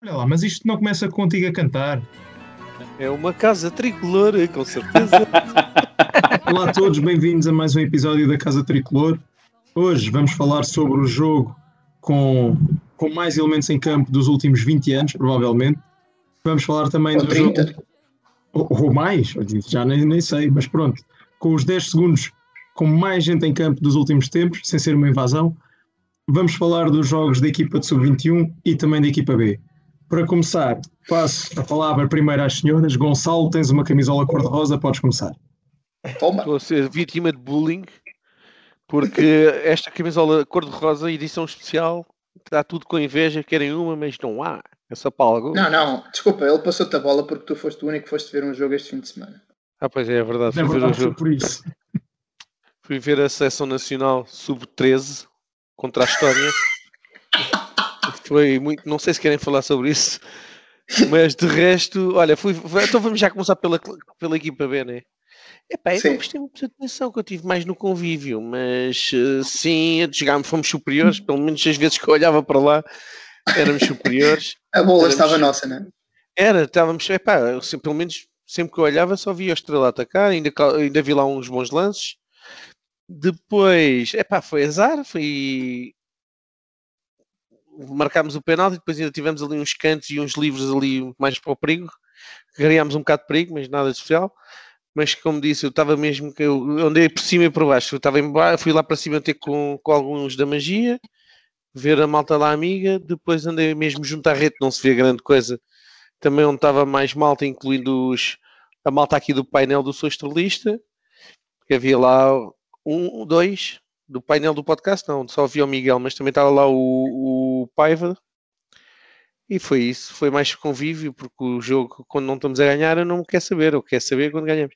Olha lá, mas isto não começa contigo a cantar. É uma casa tricolor, com certeza. Olá a todos, bem-vindos a mais um episódio da Casa Tricolor. Hoje vamos falar sobre o jogo com, com mais elementos em campo dos últimos 20 anos, provavelmente. Vamos falar também Ou do 30. jogo. Ou, ou mais, já nem, nem sei, mas pronto. Com os 10 segundos com mais gente em campo dos últimos tempos, sem ser uma invasão. Vamos falar dos jogos da equipa de sub-21 e também da equipa B. Para começar, passo a palavra primeiro às senhoras. Gonçalo, tens uma camisola cor-de-rosa, podes começar. Toma. Estou a ser vítima de bullying porque esta camisola cor-de-rosa, edição especial, está tudo com inveja, querem uma, mas não há. É só para algo. Não, não, desculpa, ele passou-te a bola porque tu foste o único que foste ver um jogo este fim de semana. Ah, pois é, é verdade. Na Fui ver, o verdade, foi jogo. por isso. Fui ver a seleção nacional sub-13 contra a Estónia. Foi muito. Não sei se querem falar sobre isso, mas de resto, olha, fui. Então vamos já começar pela, pela equipa B, né? Epá, eu Sim. não prestei muita atenção, que eu tive mais no convívio, mas eh, sim, jogámos, fomos superiores, pelo menos as vezes que eu olhava para lá, éramos superiores. A bola Éramos- estava nossa, não é? Era, estávamos, epá, eu pelo menos sempre que eu olhava só via a estrela atacar, ainda, ainda vi lá uns bons lances. Depois, epá, foi azar, foi. Marcámos o penalti, depois ainda tivemos ali uns cantos e uns livros ali mais para o perigo. Criámos um bocado de perigo, mas nada de especial. Mas como disse, eu estava mesmo que eu andei por cima e por baixo. Eu estava em ba... fui lá para cima ter com, com alguns da magia, ver a malta lá amiga, depois andei mesmo junto à rede, não se vê grande coisa também onde estava mais malta, incluindo os, a malta aqui do painel do Sou Estrelista, que havia lá um, dois do painel do podcast, não, só havia o Miguel, mas também estava lá o, o Paiva. E foi isso, foi mais convívio, porque o jogo, quando não estamos a ganhar, eu não quero saber, eu quero saber quando ganhamos.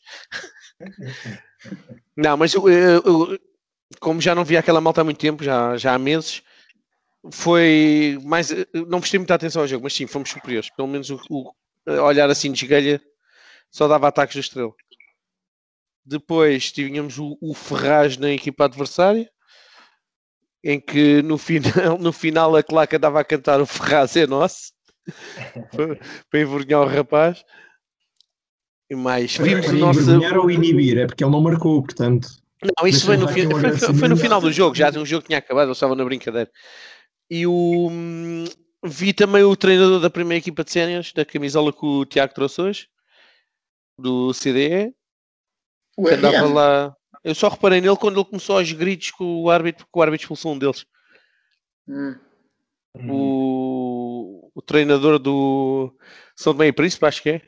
não, mas eu, eu- eu- como já não via aquela malta há muito tempo, já, já há meses, foi mais. Não prestei muita atenção ao jogo, mas sim, fomos superiores. Pelo menos o, o- olhar assim de esgalha só dava ataques da estrela. Depois tínhamos o, o Ferraz na equipa adversária, em que no final, no final a claca dava a cantar o Ferraz é nosso, para, para envergonhar o rapaz. E mais, vimos o nosso. envergonhar ou inibir, é porque ele não marcou, portanto. Não, isso foi no, fi- um foi, foi- foi no final do jogo, já o jogo tinha acabado, eu estava na brincadeira. E o vi também o treinador da primeira equipa de séniores, da camisola que o Tiago trouxe hoje, do CDE, O que andava lá. Eu só reparei nele quando ele começou aos gritos com o árbitro, porque o árbitro expulsou um deles. Hum. O, o treinador do São Tomé e Príncipe, acho que é.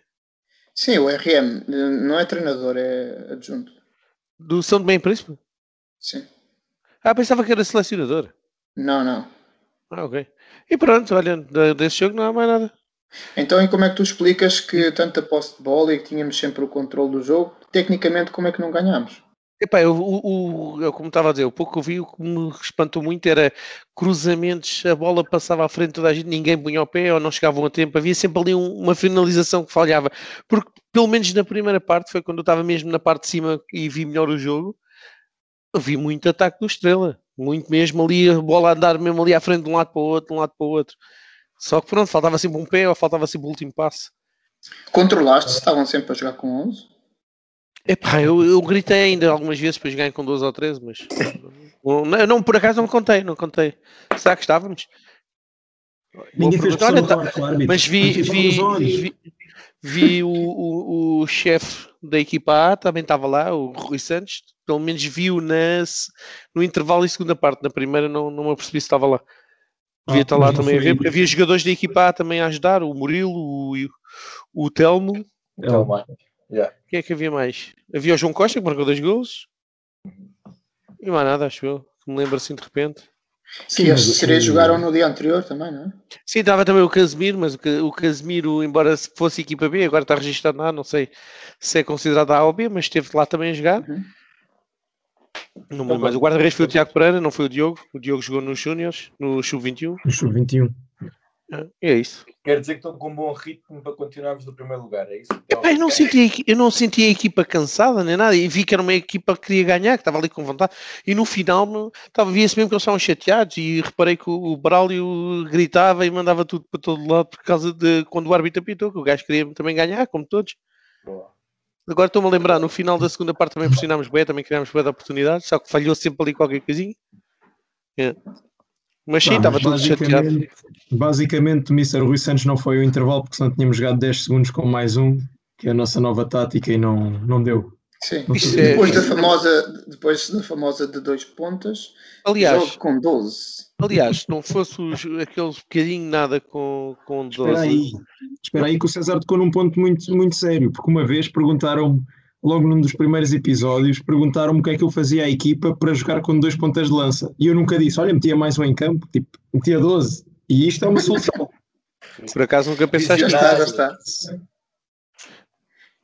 Sim, o RM não é treinador, é adjunto. Do São Tomé e Príncipe? Sim. Ah, pensava que era selecionador. Não, não. Ah, ok. E pronto, olha, de- desse jogo não há mais nada. Então, e como é que tu explicas que tanta posse de bola e que tínhamos sempre o controle do jogo, tecnicamente, como é que não ganhámos? Epá, eu, eu, como estava a dizer, o pouco que eu vi, o que me espantou muito era cruzamentos, a bola passava à frente toda a gente, ninguém punha o pé ou não chegavam a tempo, havia sempre ali um- uma finalização que falhava, porque pelo menos na primeira parte, foi quando eu estava mesmo na parte de cima e vi melhor o jogo, vi muito ataque do Estrela, muito mesmo ali, a bola a andar mesmo ali à frente de um lado para o outro, de um lado para o outro. Só que pronto, faltava sempre um pé ou faltava sempre o último passe. Controlaste, estavam sempre a jogar com 11. Epá, eu, eu gritei ainda algumas vezes, depois ganhei com 12 ou 13, mas não, não, por acaso não contei, não contei. Será que estávamos? Ninguém fez Olha, tá- mas vi, vi, vi, vi o, o, o chefe da equipa A, também estava lá, o Rui Santos, pelo menos viu nas, no intervalo e segunda parte, na primeira não, não me apercebi se estava lá. Devia Ah, estar lá também a ver, porque havia jogadores da equipa A também a ajudar, o Murilo, o, o Telmo, Então, mais. Yeah. Quem é que havia mais? Havia o João Costa que marcou dois gols. E mais nada, acho eu. Que me lembro assim de repente. esses o- três jogaram no dia anterior também, não é? Sim, estava também o Casemiro, mas o, Ca- o Casemiro, embora se fosse equipa B, agora está registrado na A, não sei se é considerado A ou B, mas esteve lá também a jogar. Uhum. Não lembro mais. O guarda-redes foi o Tiago Pereira, não foi o Diogo. O Diogo jogou nos Júniors, no Sub-21. No sub-21. É isso. Quer dizer que estão com um bom ritmo para continuarmos no primeiro lugar, é isso? Epá, eu, não senti, eu não senti a equipa cansada nem nada e vi que era uma equipa que queria ganhar, que estava ali com vontade. E no final via-se mesmo que eles estavam chateados e reparei que o, o Braulio gritava e mandava tudo para todo lado por causa de quando o árbitro apitou, que o gajo queria também ganhar, como todos. Boa. Agora estou-me a lembrar, no final da segunda parte também pressionámos bem, também criámos bem de oportunidades, só que falhou sempre ali qualquer coisinha. É. Mas sim, Pá, estava tudo chateado. basicamente, o Mr. Rui Santos não foi ao intervalo porque senão tínhamos jogado 10 segundos com mais um, que é a nossa nova tática e não, não deu. Sim. É- Depois da famosa, depois da famosa de dois pontas, Aliás, jogo com 12. aliás, se não fosse os, aqueles bocadinho nada com, com 12. Espera aí, espera aí que o César tocou num ponto muito, muito sério, porque uma vez perguntaram-me, logo num dos primeiros episódios, perguntaram-me o que é que eu fazia à equipa para jogar com dois pontas de lança. E eu nunca disse, olha, metia mais um em campo, tipo, metia 12. E isto é uma solução. Por acaso nunca pensaste Já nisso. está, já está.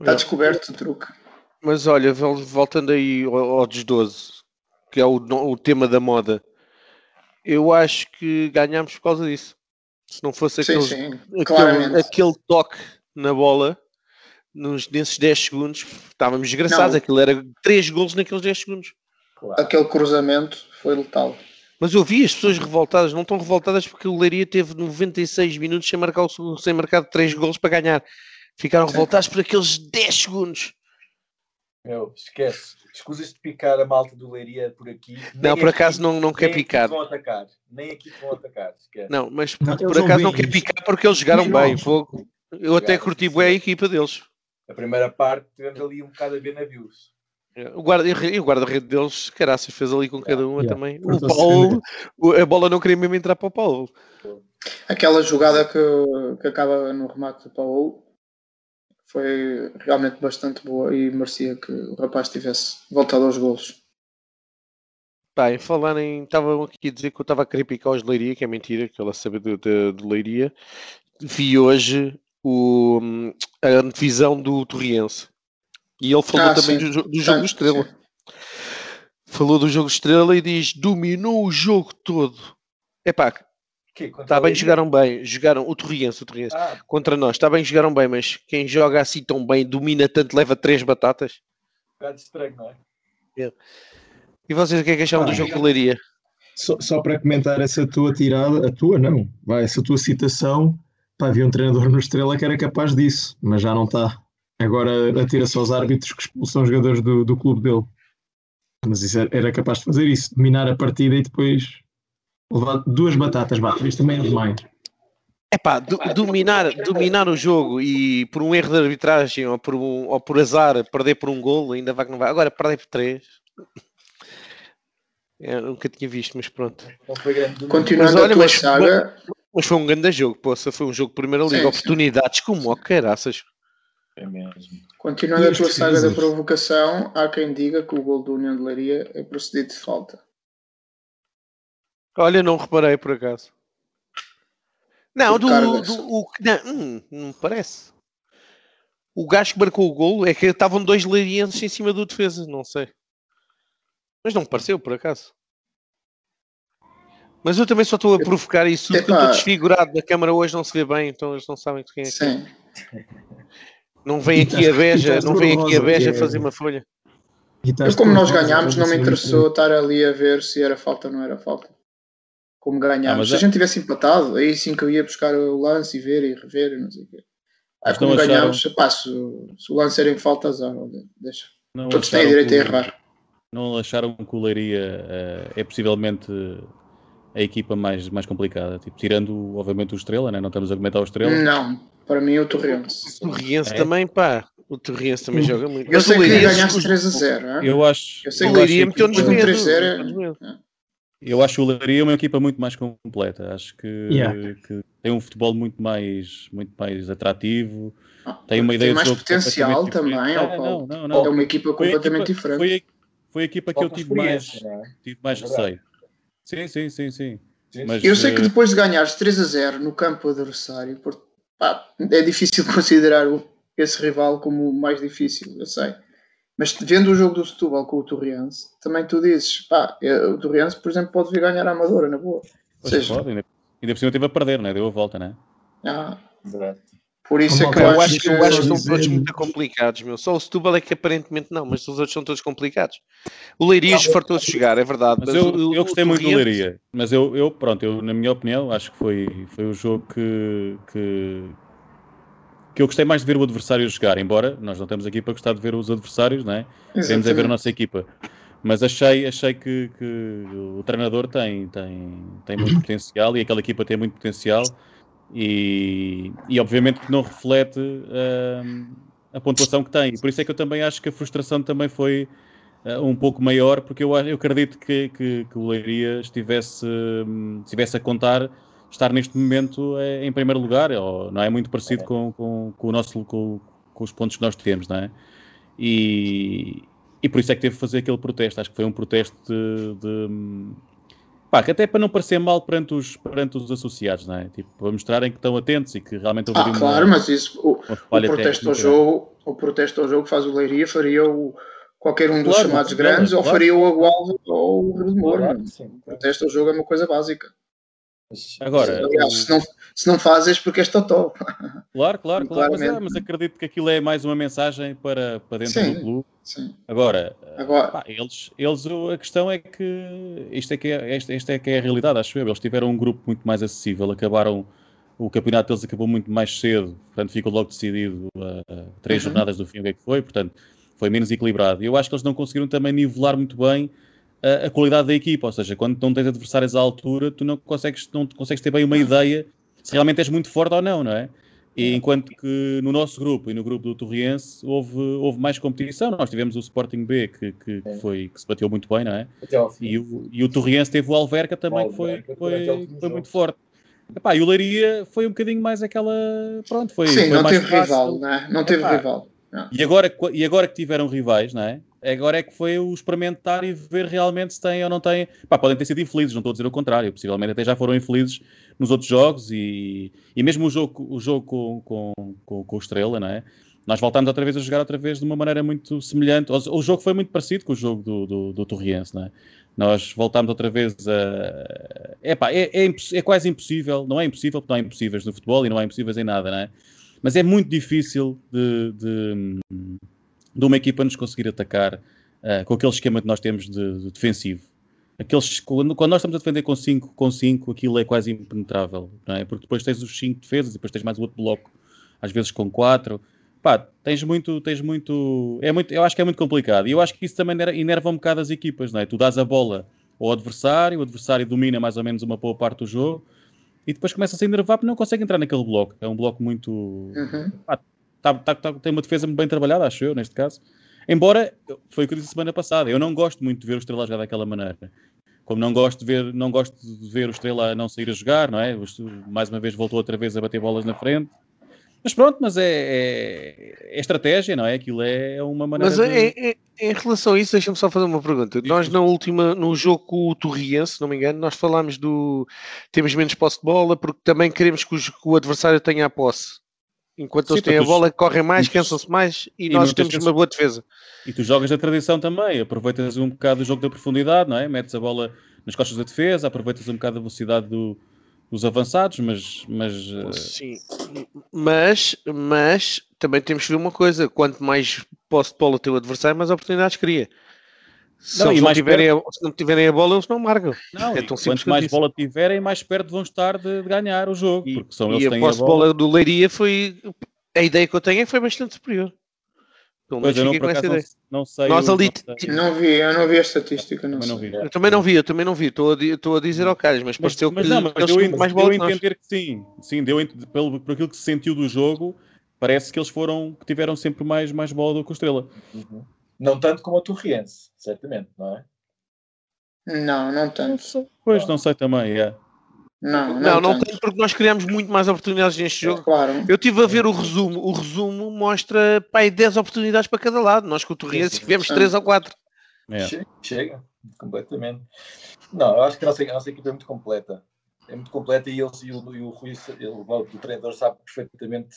Está descoberto o truque. Mas olha, vol- voltando aí ao, dos 12, que é o, o tema da moda, eu acho que ganhámos por causa disso. Se não fosse Sim, aqueles- sim, aquele, aquele toque na bola nos, nesses 10 segundos, estávamos desgraçados. Não. Aquilo era 3 golos naqueles 10 segundos. Claro. Aquele cruzamento foi letal. Mas eu vi as pessoas revoltadas, não estão revoltadas porque o Leiria teve 96 minutos sem marcar, o sem marcar 3 golos para ganhar. Ficaram Sim. revoltados por aqueles 10 segundos. Meu, esquece. Escusas de picar a malta do Leiria por aqui. Não, Nem por aqui- acaso não, não quer nem aqui picar. vão atacar. Nem aqui te vão atacar. Esquece. Não, mas Não, por não acaso não quer picar porque eles jogaram bem. Fogo. Eu até Jogaram, curti sim, bem a equipa deles. A primeira parte tivemos ali um bocado a ver navios. O guarda- e o guarda-rede deles, caraças, fez ali com cada uma Yeah. também. O Portou-se Paulo, o- a bola não queria mesmo entrar para o Paulo. Aquela jogada que, que acaba no remate do Paulo foi realmente bastante boa e merecia que o rapaz tivesse voltado aos golos. Pá, em falar em. Estavam aqui a dizer que eu estava a picar os de Leiria, que é mentira, que ela sabe de, de, de Leiria. Vi hoje o, a divisão do Torriense. E ele falou Ah, também do, do jogo do Sim, Estrela. sim. Falou do jogo Estrela e diz: dominou o jogo todo. Epá, Que, Tá bem, Leiria? jogaram bem. Jogaram o Torriense, o Torriense. Ah, Contra nós, está bem, jogaram bem, mas quem joga assim tão bem, domina tanto, leva três batatas. um bocado estranho, não é? E vocês o que é que acharam do Ah, jogo de Leiria? Só, só para comentar essa tua tirada, a tua não, vai, essa tua citação, pá, havia um treinador no Estrela que era capaz disso, mas já não está. Agora atira-se aos árbitros que expulsam jogadores do, do clube dele. Mas isso era, era capaz de fazer isso, dominar a partida e depois duas batatas, vá, três também é demais. É pá, dominar, dominar o jogo e por um erro de arbitragem ou por, um, ou por azar perder por um golo, ainda vai que não vai. Agora perder por três. Eu nunca tinha visto, mas pronto. Continuando Mas olha, a tua mas- saga, Mas foi um grande jogo, poça, foi um jogo de primeira liga. Sim, sim. Oportunidades como o caraças. É mesmo. continuando a tua saga da provocação, há quem diga que o gol do União de Leiria é procedido de falta. Olha, não reparei por acaso. Não, do, cargas. do o, não, hum, não me parece. O gajo que marcou o golo é que estavam dois leirienses em cima do defesa, não sei. Mas não me pareceu por acaso. Mas eu também só estou a provocar isso eu estou desfigurado. Na câmara hoje não se vê bem, então eles não sabem de quem é que é. Sim. Não vem aqui a beja, não vem aqui a beja é- fazer uma folha. Eu, como nós ganhámos, não me interessou estar ali a ver se era falta ou não era falta. Como ganhámos. Ah, mas se a é- gente tivesse empatado, aí sim que eu ia buscar o lance e ver e rever e não sei o quê. Aí Mas como não acharam- ganhámos, pá, se, o- se o lance era em falta, azar, deixa. Não Todos têm direito a que o- errar. Não acharam que o Leiria eh, é possivelmente a equipa mais, mais complicada? Tipo, tirando, obviamente, o Estrela, né? não estamos a comentar o Estrela. Não, para mim o Torrense. O Torriense É? também, pá. O Torriense também joga muito. Eu Mas sei o que ganhaste 3 a 0. hein? Eu acho, Eu sei O que eu Leiria a meteu-nos equipa- depois medo. do 3-0 meteu-nos medo. Eu acho o Leiria uma equipa muito mais completa. Acho que, Yeah. que tem um futebol muito mais, muito mais atrativo. Ah, Tem uma ideia mais de jogo potencial também, Ah, não, não, não. É uma equipa Foi a completamente equipa- diferente. Foi a, foi a equipa que eu Falta tive mais, é? tive mais É receio. Sim, sim, sim, sim. Sim, Mas. Eu sei que eh, depois de ganhares 3 a 0 no campo adversário, por- pá, é difícil considerar o- esse rival como o mais difícil, eu sei. Mas vendo o jogo do Setúbal com o Torriense, também tu dizes, pá, é, o Torriense, por exemplo, pode vir ganhar a Amadora, na boa. Pois seja, pode, ainda, Ainda por cima teve a perder, né? deu a volta, né? Ah, Exato. por isso é Como que eu acho que, que. eu acho que são todos muito complicados, meu. Só o Setúbal é que aparentemente não, mas os outros são todos complicados. O Leiria fartou-se de jogar, é verdade. Mas Mas, eu, o, eu o gostei muito do Leiria. Mas eu, eu, pronto, eu, na minha opinião, acho que foi, foi o jogo que, que, que eu gostei mais de ver o adversário jogar. Embora nós não estamos aqui para gostar de ver os adversários, não é? Queremos é ver a nossa equipa. Mas achei, achei que, que o treinador tem, tem, tem muito potencial e aquela equipa tem muito potencial e, e obviamente que não reflete hum, a pontuação que tem. E por isso é que eu também acho que a frustração também foi eh, um pouco maior, porque eu, eu acredito que, que, que o Leiria estivesse, hum, estivesse a contar estar neste momento eh, em primeiro lugar, ou, não é muito parecido com, com, com o nosso, com, com os pontos que nós temos, não é? E, e por isso é que teve que fazer aquele protesto. Acho que foi um protesto de. de pá, que até para não parecer mal perante os, perante os associados, não é? Tipo, para mostrarem que estão atentos e que realmente houve Ah, uma, claro, mas isso, o, o protesto ao jogo, o protesto ao jogo faz o Leiria, faria o, qualquer um dos Claro, chamados claro, grandes, ou claro. faria o Agualdo ou o Rio de Moura. Claro sim, O protesto ao jogo é uma coisa básica. Mas- Agora, Aliás, se não, se não fazes porque és totó. Claro, claro, claro. Mas, é, mas acredito que aquilo é mais uma mensagem para, para dentro Sim. do clube. Sim. Agora, Agora, pá, eles, eles, a questão é que isto é que é, esta é que é a realidade, acho eu. Eles tiveram um grupo muito mais acessível, acabaram, o campeonato deles acabou muito mais cedo, portanto ficou logo decidido a, a três Uhum. jornadas do fim, o que é que foi, portanto foi menos equilibrado. E eu acho que eles não conseguiram também nivelar muito bem a, a qualidade da equipa, ou seja, quando não tens adversários à altura, tu não consegues, não consegues ter bem uma ideia se realmente és muito forte ou não, não é? E enquanto que no nosso grupo e no grupo do Torriense houve, houve mais competição, nós tivemos o Sporting B que, que, que foi, que se bateu muito bem, não é? E o, e o Torriense teve o Alverca também, O que foi, foi, foi muito forte. Epá, e o Leiria foi um bocadinho mais aquela. Pronto, foi. sim, foi não mais teve fácil. rival, né? não teve Epá. rival. Não. E agora, e agora que tiveram rivais, não é? Agora é que foi o experimentar e ver realmente se têm ou não têm. Pá, podem ter sido infelizes, não estou a dizer o contrário. Possivelmente até já foram infelizes nos outros jogos e, e mesmo o jogo, o jogo com, com, com, com o Estrela, não é? Nós voltámos outra vez a jogar outra vez de uma maneira muito semelhante. O, o jogo foi muito parecido com o jogo do, do, do Torriense, não é? Nós voltámos outra vez a. É, é, é quase impossível, não é impossível, porque não há impossíveis no futebol e não há impossíveis em nada, não é? Mas é muito difícil de, de, de uma equipa nos conseguir atacar ah, com aquele esquema que nós temos de, de defensivo. Aqueles, quando, quando nós estamos a defender com 5, com cinco, aquilo é quase impenetrável, não é? Porque depois tens os 5 defesas e depois tens mais o outro bloco, às vezes com 4. Pá, tens muito, tens muito, é muito, eu acho que é muito complicado. E eu acho que isso também enerva um bocado as equipas, não é? Tu dás a bola ao adversário, o adversário domina mais ou menos uma boa parte do jogo e depois começa a enervar porque não consegue entrar naquele bloco. É um bloco muito, Uhum. Tá- tá- tá- tem uma defesa bem trabalhada, acho eu, neste caso. Embora, foi o que eu disse semana passada, eu não gosto muito de ver o Estrela jogar daquela maneira. Como não gosto de ver, não gosto de ver o Estrela não sair a jogar, não é? O Mais uma vez voltou outra vez a bater bolas na frente. Mas pronto, mas é, é, é estratégia, não é? Aquilo é uma maneira Mas de... em, relação a isso, deixa-me só fazer uma pergunta. Nós, na última, no jogo com o Torriense, se não me engano, nós falámos do temos menos posse de bola porque também queremos que, os- que o adversário tenha a posse. Enquanto Sim, eles têm a bola, correm mais, cansam-se mais e, e nós temos vezes- uma boa defesa. E tu jogas da tradição também, aproveitas um bocado do jogo da profundidade, não é? Metes a bola nas costas da defesa, aproveitas um bocado a velocidade do- dos avançados, mas, mas eh, Sim, mas, mas também temos que ver uma coisa: quanto mais posse de bola o adversário, mais oportunidades cria. Se, Não, eles e não mais tiverem a, se não tiverem a bola, eles não marcam. não, É tão simples quanto mais isso. bola tiverem, mais perto vão estar de, de ganhar o jogo, E, porque são e eles a têm a bola. bola do Leiria foi. A ideia que eu tenho é que foi bastante superior. Pelo menos Pois eu não, fiquei com essa ideia. não, não sei. Nós o- ali não sei. ti- Não vi, eu não vi a estatística, não, Também não vi. Eu também não vi, eu também não vi. Estou a, estou a dizer ao Caras, mas, Mas, pareceu mas que não, mas eles deu, a- mais deu bola a que nós. entender que sim, sim, deu a pelo, por aquilo que se sentiu do jogo, parece que eles foram, que tiveram sempre mais, mais bola do que o Estrela. Uhum. Não tanto como a Torriense, certamente, não é? Não, não tanto. Pois, não sei também, é. Não, não, Não, não tanto. porque nós criamos muito mais oportunidades neste jogo. Claro. Eu estive a ver o resumo. O resumo mostra pai, 10 oportunidades para cada lado. Nós com o Torriense tivemos 3 ou 4. é. Chega, chega, completamente. Não, eu acho que a nossa, a nossa equipa é muito completa. É muito completa e, eles, e, o, e o Rui, ele, o treinador, sabe perfeitamente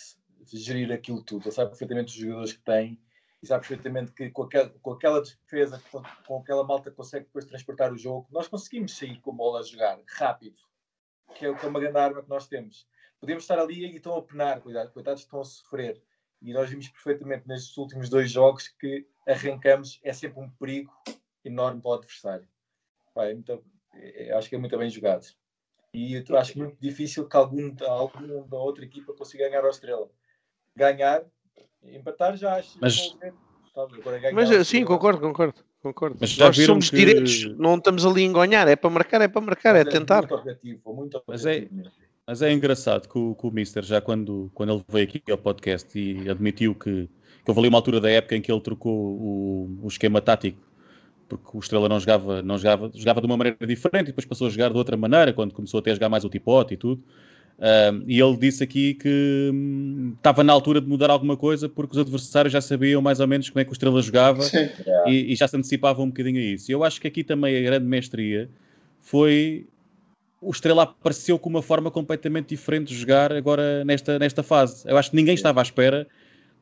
gerir aquilo tudo. Ele sabe perfeitamente os jogadores que tem e sabe perfeitamente que com aquela, com aquela defesa, com, com aquela malta consegue depois transportar o jogo, nós conseguimos sair com a bola a jogar rápido. que é, que é uma grande arma que nós temos. Podemos estar ali e estão a penar, cuidado, coitados estão a sofrer. E nós vimos perfeitamente nestes últimos dois jogos que arrancamos, é sempre um perigo enorme para o adversário. Pá, é muito, é, acho que é muito bem jogado. E eu acho muito difícil que algum, da outra equipa consiga ganhar ao Estrela. Ganhar, empatar já acho. Mas, mas sim, concordo, concordo. concordo. Mas já Nós somos que... diretos, não estamos ali a engonhar, é para marcar, é para marcar, mas é, é tentar. Muito objetivo, muito objetivo mas é, mas é engraçado que o, que o Mister, já quando, quando ele veio aqui ao podcast e admitiu que, que houve ali uma altura da época em que ele trocou o, o esquema tático porque o Estrela não jogava, não jogava, jogava de uma maneira diferente e depois passou a jogar de outra maneira, quando começou até a jogar mais o tipote e tudo. Uh, e ele disse aqui que hum, estava na altura de mudar alguma coisa porque os adversários já sabiam mais ou menos como é que o Estrela jogava e, e, já se antecipavam um bocadinho a isso. E eu acho que aqui também a grande mestria foi o Estrela apareceu com uma forma completamente diferente de jogar agora nesta, nesta fase. Eu acho que ninguém estava à espera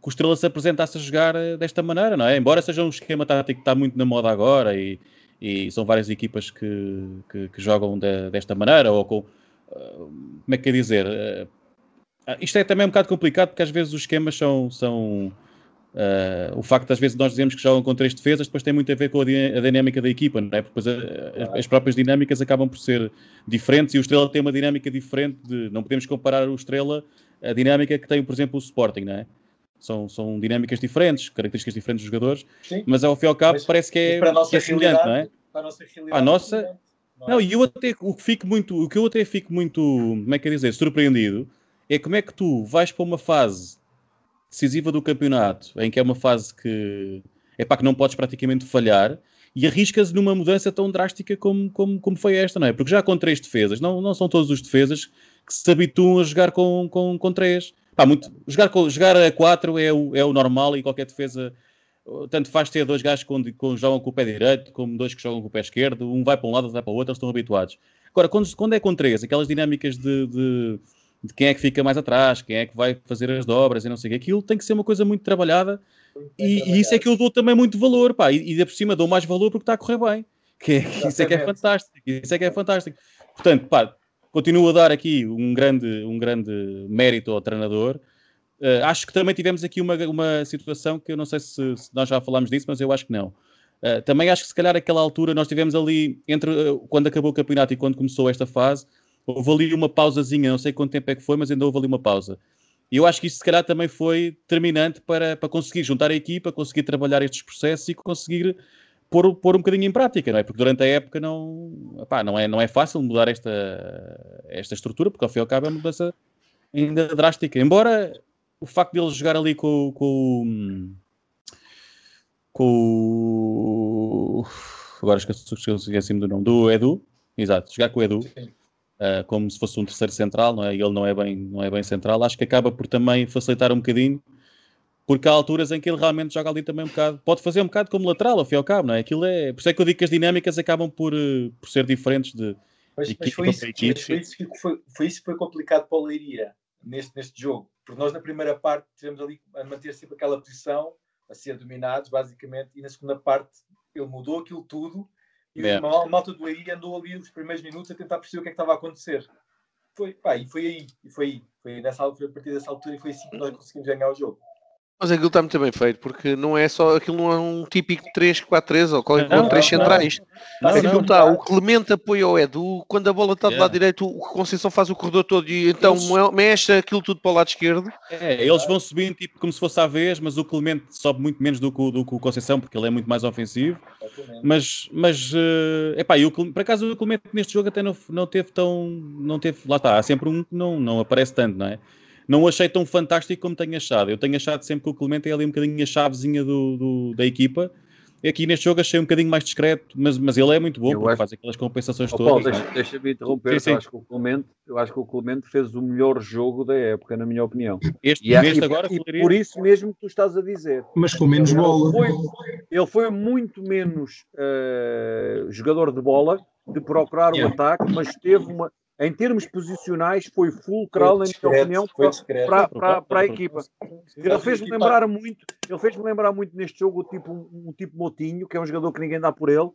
que o Estrela se apresentasse a jogar eh, desta maneira, não é? Embora seja um esquema tático que está muito na moda agora e, e são várias equipas que, que, que jogam de, desta maneira, ou com. Como é que quer dizer? Uh, isto é também um bocado complicado porque às vezes os esquemas são. são Uh, o facto de às vezes nós dizemos que jogam com três defesas depois tem muito a ver com a, a dinâmica da equipa, não é? Porque depois a, a, as próprias dinâmicas acabam por ser diferentes e o Estrela tem uma dinâmica diferente de, não podemos comparar o Estrela a dinâmica que tem, por exemplo, o Sporting, não é? São, são dinâmicas diferentes, características diferentes dos jogadores, Sim. mas ao fim e ao cabo mas, parece que é, que é semelhante, não é? Para a nossa realidade. A nossa. Não, e eu até o que fico muito, o que eu até fico muito, como é que é dizer, surpreendido, é como é que tu vais para uma fase decisiva do campeonato, em que é uma fase que é para que não podes praticamente falhar, e arriscas numa mudança tão drástica como, como, como foi esta, não é? Porque já com três defesas, não, não são todos os defesas que se habituam a jogar com, com, com três. Pá, muito, jogar, com, jogar a 4 é o, é o normal e qualquer defesa. Tanto faz ter dois gajos que, que jogam com o pé direito, como dois que jogam com o pé esquerdo. Um vai para um lado, outro vai para o outro, eles estão habituados. Agora, quando, quando é com três, aquelas dinâmicas de, de, de, quem é que fica mais atrás, quem é que vai fazer as dobras e não sei o que, aquilo tem que ser uma coisa muito trabalhada. E, e, isso é que eu dou também muito valor, pá. E, e por cima dou mais valor porque está a correr bem. Que, é, isso é que é fantástico. Isso é que é fantástico. Portanto, pá, continuo a dar aqui um grande, um grande mérito ao treinador. Uh, acho que também tivemos aqui uma, uma situação que eu não sei se, se nós já falámos disso, mas eu acho que não. Uh, também acho que se calhar aquela altura nós tivemos ali, entre uh, quando acabou o campeonato e quando começou esta fase, houve ali uma pausazinha, não sei quanto tempo é que foi, mas ainda houve ali uma pausa. E eu acho que isso se calhar também foi determinante para, para conseguir juntar a equipa, conseguir trabalhar estes processos e conseguir pôr, pôr um bocadinho em prática, não é? Porque durante a época não, epá, não, é, não é fácil mudar esta, esta estrutura, porque ao fim e ao cabo é uma mudança ainda drástica. Embora o facto de ele jogar ali com, com, com agora esqueci, esqueci do nome, do Edu, exato, jogar com o Edu, uh, como se fosse um terceiro central, não é? E ele não é, bem, não é bem central, acho que acaba por também facilitar um bocadinho porque há alturas em que ele realmente joga ali também um bocado, pode fazer um bocado como lateral, ao fim e ao cabo, não é? Aquilo é, por isso é que eu digo que as dinâmicas acabam por, eh, por ser diferentes de, mas, mas foi, isso, mas foi, isso que foi, foi isso que foi complicado para o Leiria neste, neste jogo, porque nós na primeira parte tivemos ali a manter sempre aquela posição, a ser dominados basicamente, e na segunda parte ele mudou aquilo tudo e é. a malta do andou ali os primeiros minutos a tentar perceber o que é que estava a acontecer. Foi, pá, e foi aí, e foi aí, foi nessa altura, a partir dessa altura, e foi assim que nós conseguimos ganhar o jogo. Mas aquilo está muito bem feito, porque não é só aquilo não é um típico 3-4-3 ou qualquer não, 3 centrais. Não, aquilo não, está, o Clemente apoia o Edu, quando a bola está do lado direito, o Conceição faz o corredor todo e então eles... mexe aquilo tudo para o lado esquerdo. É, eles vão subindo tipo como se fosse à vez, mas o Clemente sobe muito menos do que, do que o Conceição, porque ele é muito mais ofensivo. Mas, mas uh, epá, e o, por acaso o Clemente neste jogo até não, não teve tão. Não teve, lá está, há sempre um que não, não aparece tanto, não é? Não achei tão fantástico como tenho achado. Eu tenho achado sempre que o Clemente é ali um bocadinho a chavezinha do, do da equipa. E aqui neste jogo achei um bocadinho mais discreto, mas, mas ele é muito bom, porque acho... faz aquelas compensações oh, todas. Paulo, deixa, deixa-me interromper, sim, sim. Eu, acho que o Clemente, eu acho que o Clemente fez o melhor jogo da época, na minha opinião. Este, e, este agora e, e por isso mesmo que tu estás a dizer. Mas com menos bola. Foi, ele foi muito menos uh, jogador de bola, de procurar o um ataque, mas teve uma, em termos posicionais, foi fulcral, na minha opinião, para, para, para, a equipa. Ele fez-me lembrar muito, ele fez-me lembrar muito neste jogo tipo, um, tipo Motinho, que é um jogador que ninguém dá por ele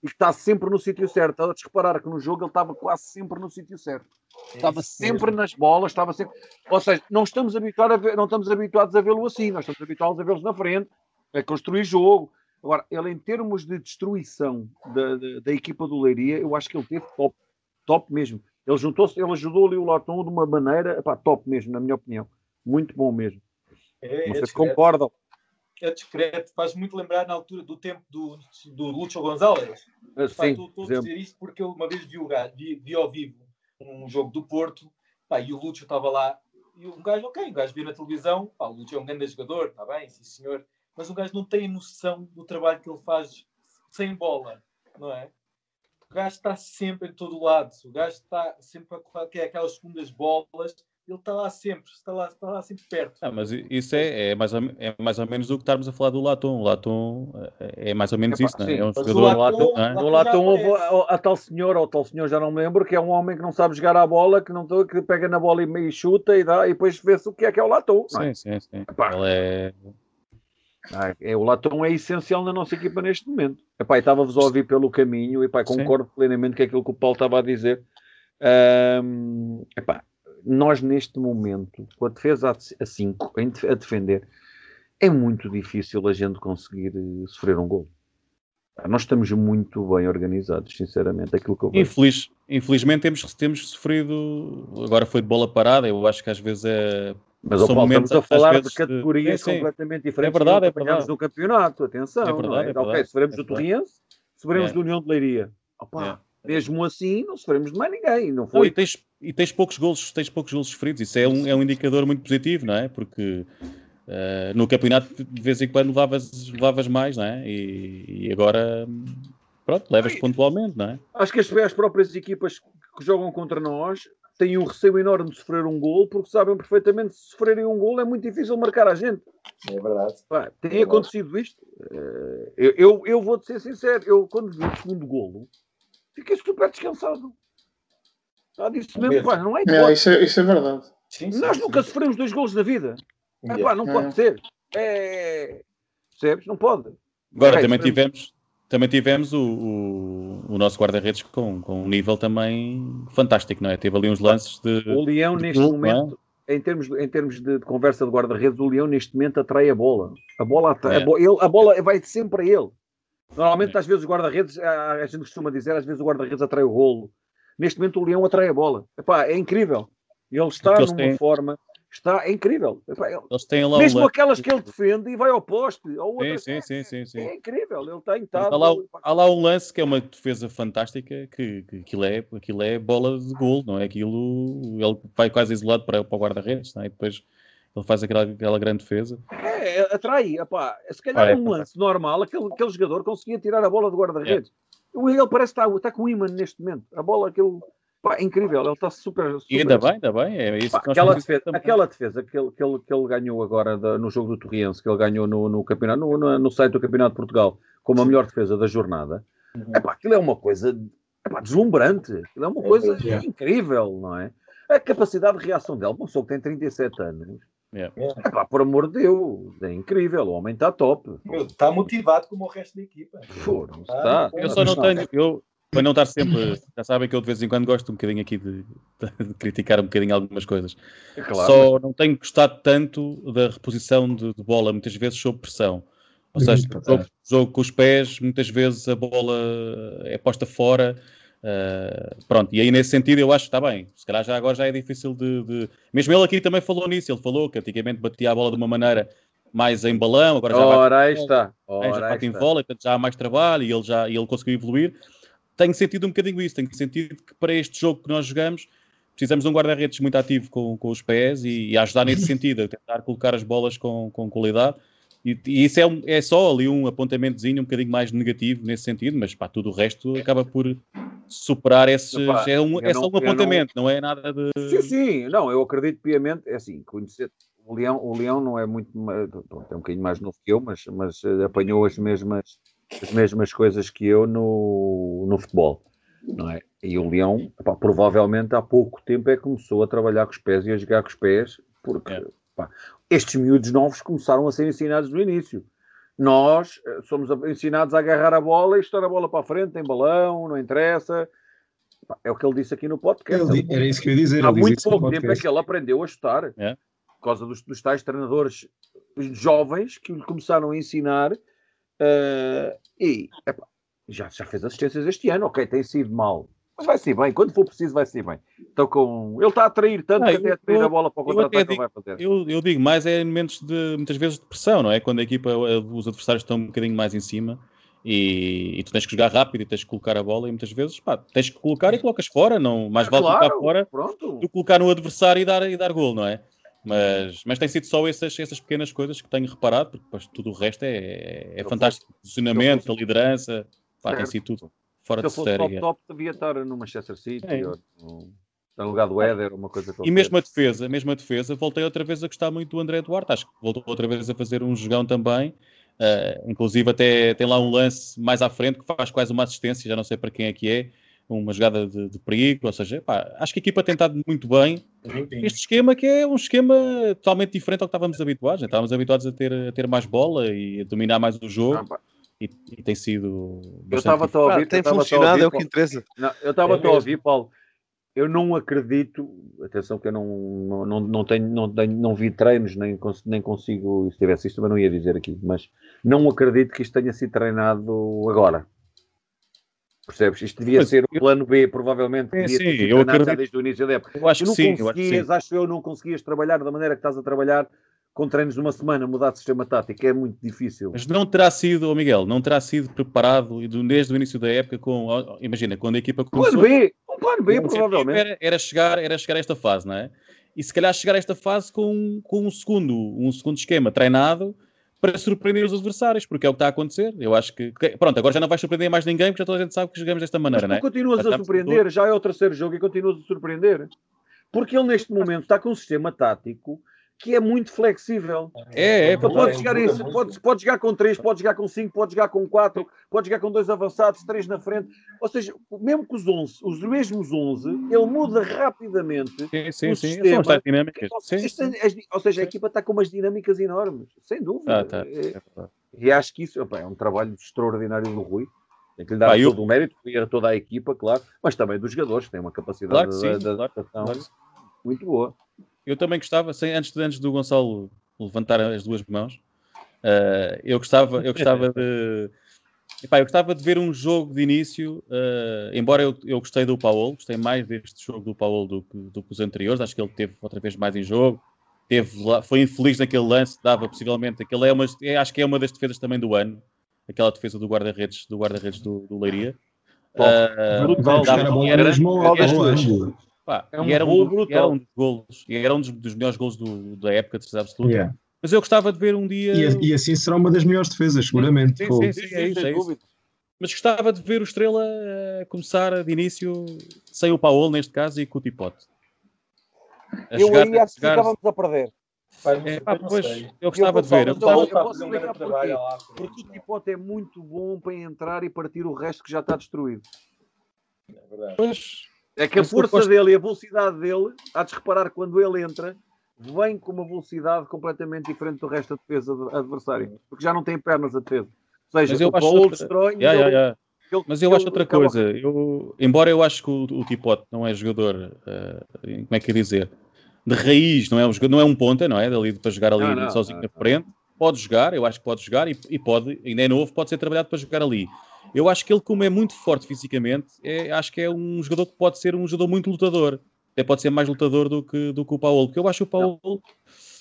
e que está sempre no sítio certo. Estás a reparar que no jogo ele estava quase sempre no sítio certo. Estava sempre nas bolas, estava sempre. Ou seja, não estamos habituados a ver, não estamos habituados a vê-lo assim, nós estamos habituados a vê-los na frente, a construir jogo. Agora, ele em termos de destruição da, da, da equipa do Leiria, eu acho que ele teve top, top mesmo. Ele juntou-se, ele ajudou ali o Latom de uma maneira, epá, top mesmo, na minha opinião. Muito bom mesmo. É, Vocês é concordam? É discreto, faz muito lembrar na altura do tempo do, do Lúcio Gonzalez. Ah, sim, estou a dizer isto porque eu uma vez vi, o gajo, vi, vi ao vivo um jogo do Porto pá, e o Lúcio estava lá e o gajo, ok, o gajo viu na televisão, pá, o Lúcio é um grande jogador, está bem, sim senhor, mas o gajo não tem noção do trabalho que ele faz sem bola, não é? O gajo está sempre em todo lado, o gajo está sempre a que é aquelas segundas bolas, ele está lá sempre, está lá, está lá sempre perto. Ah, mas isso é, é, mais ou, é mais ou menos do que estarmos a falar do Latom. O Latom é, é mais ou menos é, isso, não é? é um jogador. O Latom, é? O Latom houve a tal senhor, ou tal senhor, já não me lembro, que é um homem que não sabe jogar a bola, que, não, que pega na bola e meio chuta e, dá, e depois vê-se o que é que é o Latom. Sim, sim, sim. Ele é ah, é, o Latom é essencial na nossa equipa neste momento. Epá, estava-vos a ouvir pelo caminho e concordo Sim. plenamente com aquilo que o Paulo estava a dizer. Um, epá, nós neste momento, com a defesa a 5 a defender, é muito difícil a gente conseguir eh, sofrer um gol. Nós estamos muito bem organizados, sinceramente. Aquilo que eu Infeliz, infelizmente temos, temos sofrido. Agora foi de bola parada. Eu acho que às vezes é mas São momentos, estamos a falar de categorias sim, sim. completamente diferentes. É verdade, é verdade. do campeonato, atenção. É verdade, é? É verdade. Ok, sofremos é do Torriense, sofremos é. do União de Leiria. Opa, é. mesmo assim, não sofremos de mais ninguém. Não foi... Não, e, tens, e tens poucos golos, tens poucos golos sofridos. Isso é um, é um indicador muito positivo, não é? Porque uh, no campeonato de vez em quando levavas, levavas mais, não é? E, e agora pronto, levas pontualmente, não é? Acho que as, as próprias equipas que jogam contra nós têm um receio enorme de sofrer um gol, porque sabem perfeitamente que se sofrerem um gol é muito difícil marcar a gente. É verdade. Pá, tem é acontecido verdade. isto. Eh, eu, eu, eu vou-te ser sincero, eu quando vi o segundo golo, fiquei super descansado. Ah, disse mesmo, pá, não é, é isso, é isso é verdade. Sim, sim, Nós sim, nunca sofremos dois gols na vida. Yeah. pá, não pode ser. É... Percebes? Não pode. Agora também tivemos, também tivemos o, o, o nosso guarda-redes com, com um nível também fantástico, não é? Teve ali uns lances de. O Leão, de neste momento, é? em termos, em termos de, de conversa de guarda-redes, o Leão, neste momento, atrai a bola. A bola, atrai, é. a, bola, ele, a bola vai sempre a ele. Normalmente, é. às vezes, o guarda-redes, a, a, gente costuma dizer, às vezes, o guarda-redes atrai o rolo. Neste momento, o Leão atrai a bola. Epá, é incrível. Ele está numa têm... forma está é incrível. Eles têm lá Mesmo aquelas que ele defende e vai ao poste. Ou sim, sim, sim, sim, É incrível, ele está intado. Há lá, há lá um lance que é uma defesa fantástica, que, que aquilo, é, aquilo é bola de gol, não é? Aquilo, ele vai quase isolado para, para o guarda-redes, é? e depois ele faz aquela, aquela grande defesa. É, é atrai, epá, se calhar ah, é, um lance normal, aquele, aquele jogador conseguia tirar a bola do guarda-redes. É. Ele parece que está, está com o imã neste momento. A bola, aquele Pá, é incrível, ele está super, super. E ainda bem, ainda bem. É isso Pá, aquela, defesa, aquela defesa que ele, que ele, que ele ganhou agora da, no jogo do Torriense, que ele ganhou no, no campeonato, no, no, no site do Campeonato de Portugal, como a melhor defesa da jornada, uhum. epá, aquilo é uma coisa epá, deslumbrante, aquilo é uma é coisa é, é. incrível, não é? A capacidade de reação dele, uma pessoa que tem 37 anos, Yeah. Epá, por amor de Deus, é incrível, o homem está top. Está motivado como o resto da equipa. Foram, está. Eu só não tenho, eu, para não estar sempre. Já sabem que eu de vez em quando gosto um bocadinho aqui de, de criticar um bocadinho algumas coisas. É claro, Só mas... não tenho gostado tanto da reposição de, de, bola, muitas vezes sob pressão. Ou seja, uhum. jogo, jogo, com os pés, muitas vezes a bola é posta fora. Uh, pronto, e aí nesse sentido eu acho que está bem. Se calhar já agora já é difícil de, de, Mesmo ele aqui também falou nisso. Ele falou que antigamente batia a bola de uma maneira mais em balão, agora já Ora, bate, aí está. Ora, já bate em vôlei, portanto já há mais trabalho e ele já e ele conseguiu evoluir tenho sentido um bocadinho isso, tenho sentido que para este jogo que nós jogamos precisamos de um guarda-redes muito ativo com, com os pés e, e ajudar nesse sentido, a tentar colocar as bolas com, com qualidade. E, e isso é, um, é só ali um apontamentozinho um bocadinho mais negativo nesse sentido, mas para tudo o resto acaba por superar esses. é, um, é só um apontamento, não... não... é nada de. Sim, sim, não, eu acredito piamente, é assim, conhecer. O Leão, o Leão não é muito. Pronto, é um bocadinho mais novo que eu, mas, mas apanhou as mesmas as mesmas coisas que eu no, no futebol. não é? E o Leão, pá, provavelmente há pouco tempo é que começou a trabalhar com os pés e a jogar com os pés, porque é. pá, estes miúdos novos começaram a ser ensinados no início. Nós eh, somos ensinados a agarrar a bola e estar a bola para a frente, tem balão, não interessa. É o que ele disse aqui no podcast. Ele, era isso que eu ia dizer. Há muito pouco tempo é que ele aprendeu a chutar. É. Por causa dos, dos tais treinadores jovens que lhe começaram a ensinar. Uh, e epá, já, já fez assistências este ano. Ok, tem sido mal. Mas vai ser bem, quando for preciso, vai ser bem. Então, com... Ele está a atrair tanto ah, que até atrair a bola para o contra-ataque vai fazer. Eu, eu, digo mais, é em momentos de muitas vezes de pressão, não é? Quando a equipa, os adversários estão um bocadinho mais em cima e, e, tu tens que jogar rápido e tens que colocar a bola e muitas vezes pá, tens que colocar e colocas fora, não, mais vale claro, colocar fora pronto. do que colocar no adversário e dar, e dar gol, não é? Mas, mas tem sido só essas, essas pequenas coisas que tenho reparado, porque depois, tudo o resto é, é, é fantástico. O posicionamento, a liderança, pá, tem sido tudo fora de série. Se top, top, devia estar no Manchester City é. ou no, no lugar do Éder, uma coisa E mesmo a defesa, mesmo a defesa, voltei outra vez a gostar muito do André Duarte, acho que voltou outra vez a fazer um jogão também. Uh, inclusive até tem lá um lance mais à frente que faz quase uma assistência, já não sei para quem é que é, uma jogada de, de perigo, ou seja, pá, acho que a equipa tem estado muito bem. Este esquema que é um esquema totalmente diferente ao que estávamos habituados, né? estávamos habituados a ter, a ter mais bola e a dominar mais o jogo. Ah, e, e, tem sido. Eu estava a ouvir. Ah, tem funcionado, ouvir, é o que interessa. Não, eu estava é a ouvir, Paulo. Eu não acredito, atenção que eu não, não, não, não, tenho, não, tenho, não vi treinos, nem, nem consigo, se tivesse isto também não ia dizer aqui, mas não acredito que isto tenha sido treinado agora. Percebes? Isto devia mas ser o plano B, provavelmente. É, sim, eu acredito. desde o início da época. Eu acho que sim. Eu acho, que eu, não conseguias trabalhar da maneira que estás a trabalhar com treinos de uma semana, mudar de sistema tático, é muito difícil. Mas não terá sido, oh Miguel, não terá sido preparado desde o início da época com, imagina, quando a equipa começou... Plano B, um plano B, provavelmente. Era, era, chegar, era chegar a esta fase, não é? E se calhar chegar a esta fase com, com um, segundo, um segundo esquema treinado para surpreender os adversários, porque é o que está a acontecer. Eu acho que, pronto, agora já não vai surpreender mais ninguém, porque já toda a gente sabe que jogamos desta maneira, Mas tu não é? continuas a surpreender, já é o terceiro jogo e continuas a surpreender. Porque ele neste momento está com um sistema tático que é muito flexível. É, é, então, pode, jogar isso, pode, pode jogar com 3, pode jogar com 5, pode jogar com 4, pode jogar com dois avançados, 3 na frente. Ou seja, mesmo que os 11, os mesmos 11, ele muda rapidamente. Sim, sim, sim. Sistema. São dinâmicas. Ou, sim, sim. ou seja, a equipa está com umas dinâmicas enormes, sem dúvida. Ah, tá. é, e acho que isso opa, é um trabalho extraordinário do Rui. Tem que lhe dar ah, todo eu... o mérito e a toda a equipa, claro, mas também dos jogadores, que têm uma capacidade claro de, adaptação claro. muito boa eu também gostava, sem, antes, antes do Gonçalo levantar as duas mãos, uh, eu, gostava, eu gostava de. Epá, eu gostava de ver um jogo de início, uh, embora eu, eu gostei do Paulo, gostei mais deste jogo do Paulo do que, do que os anteriores, acho que ele teve outra vez mais em jogo, teve foi infeliz naquele lance, dava possivelmente, aquele é uma, é, acho que é uma das defesas também do ano, aquela defesa do guarda-redes do, guarda do, do Leiria. Uh, brutal, dava, era, era, era, Pá, é um e era um, brutal. Era um dos golos, e era um dos, dos melhores golos do, da época de certeza absoluta. Yeah. Mas eu gostava de ver um dia. E, e, assim será uma das melhores defesas, seguramente. Sim, sim, sim, sim, é isso, é isso. Mas gostava de ver o Estrela uh, começar de início sem o Paulo, neste caso, e com o Tipote. A eu jogar, aí acho que estávamos a perder. É, pá, pois, eu gostava eu de ver. Eu, eu, eu posso explicar porquê. Porque o Tipote é muito bom para entrar e partir o resto que já está destruído. É verdade. Pois, é que a força dele e a velocidade dele, há de reparar quando ele entra, vem com uma velocidade completamente diferente do resto da defesa adversária, porque já não tem pernas a defesa. Ou seja, Mas eu o Paulo outra... destrói. Yeah, yeah, yeah. Ele, Mas eu ele, acho outra coisa. Eu, embora eu acho que o, o Tipote não é jogador, uh, como é que é dizer, de raiz, não é um, jogador, não é um ponta, não é? Dali para jogar ali não, não, sozinho não, na frente. Pode jogar, eu acho que pode jogar e, e pode, ainda é novo, pode ser trabalhado para jogar ali. Eu acho que ele, como é muito forte fisicamente, é, acho que é um jogador que pode ser um jogador muito lutador. Até pode ser mais lutador do que, do que o Paulo, porque eu acho que o Paulo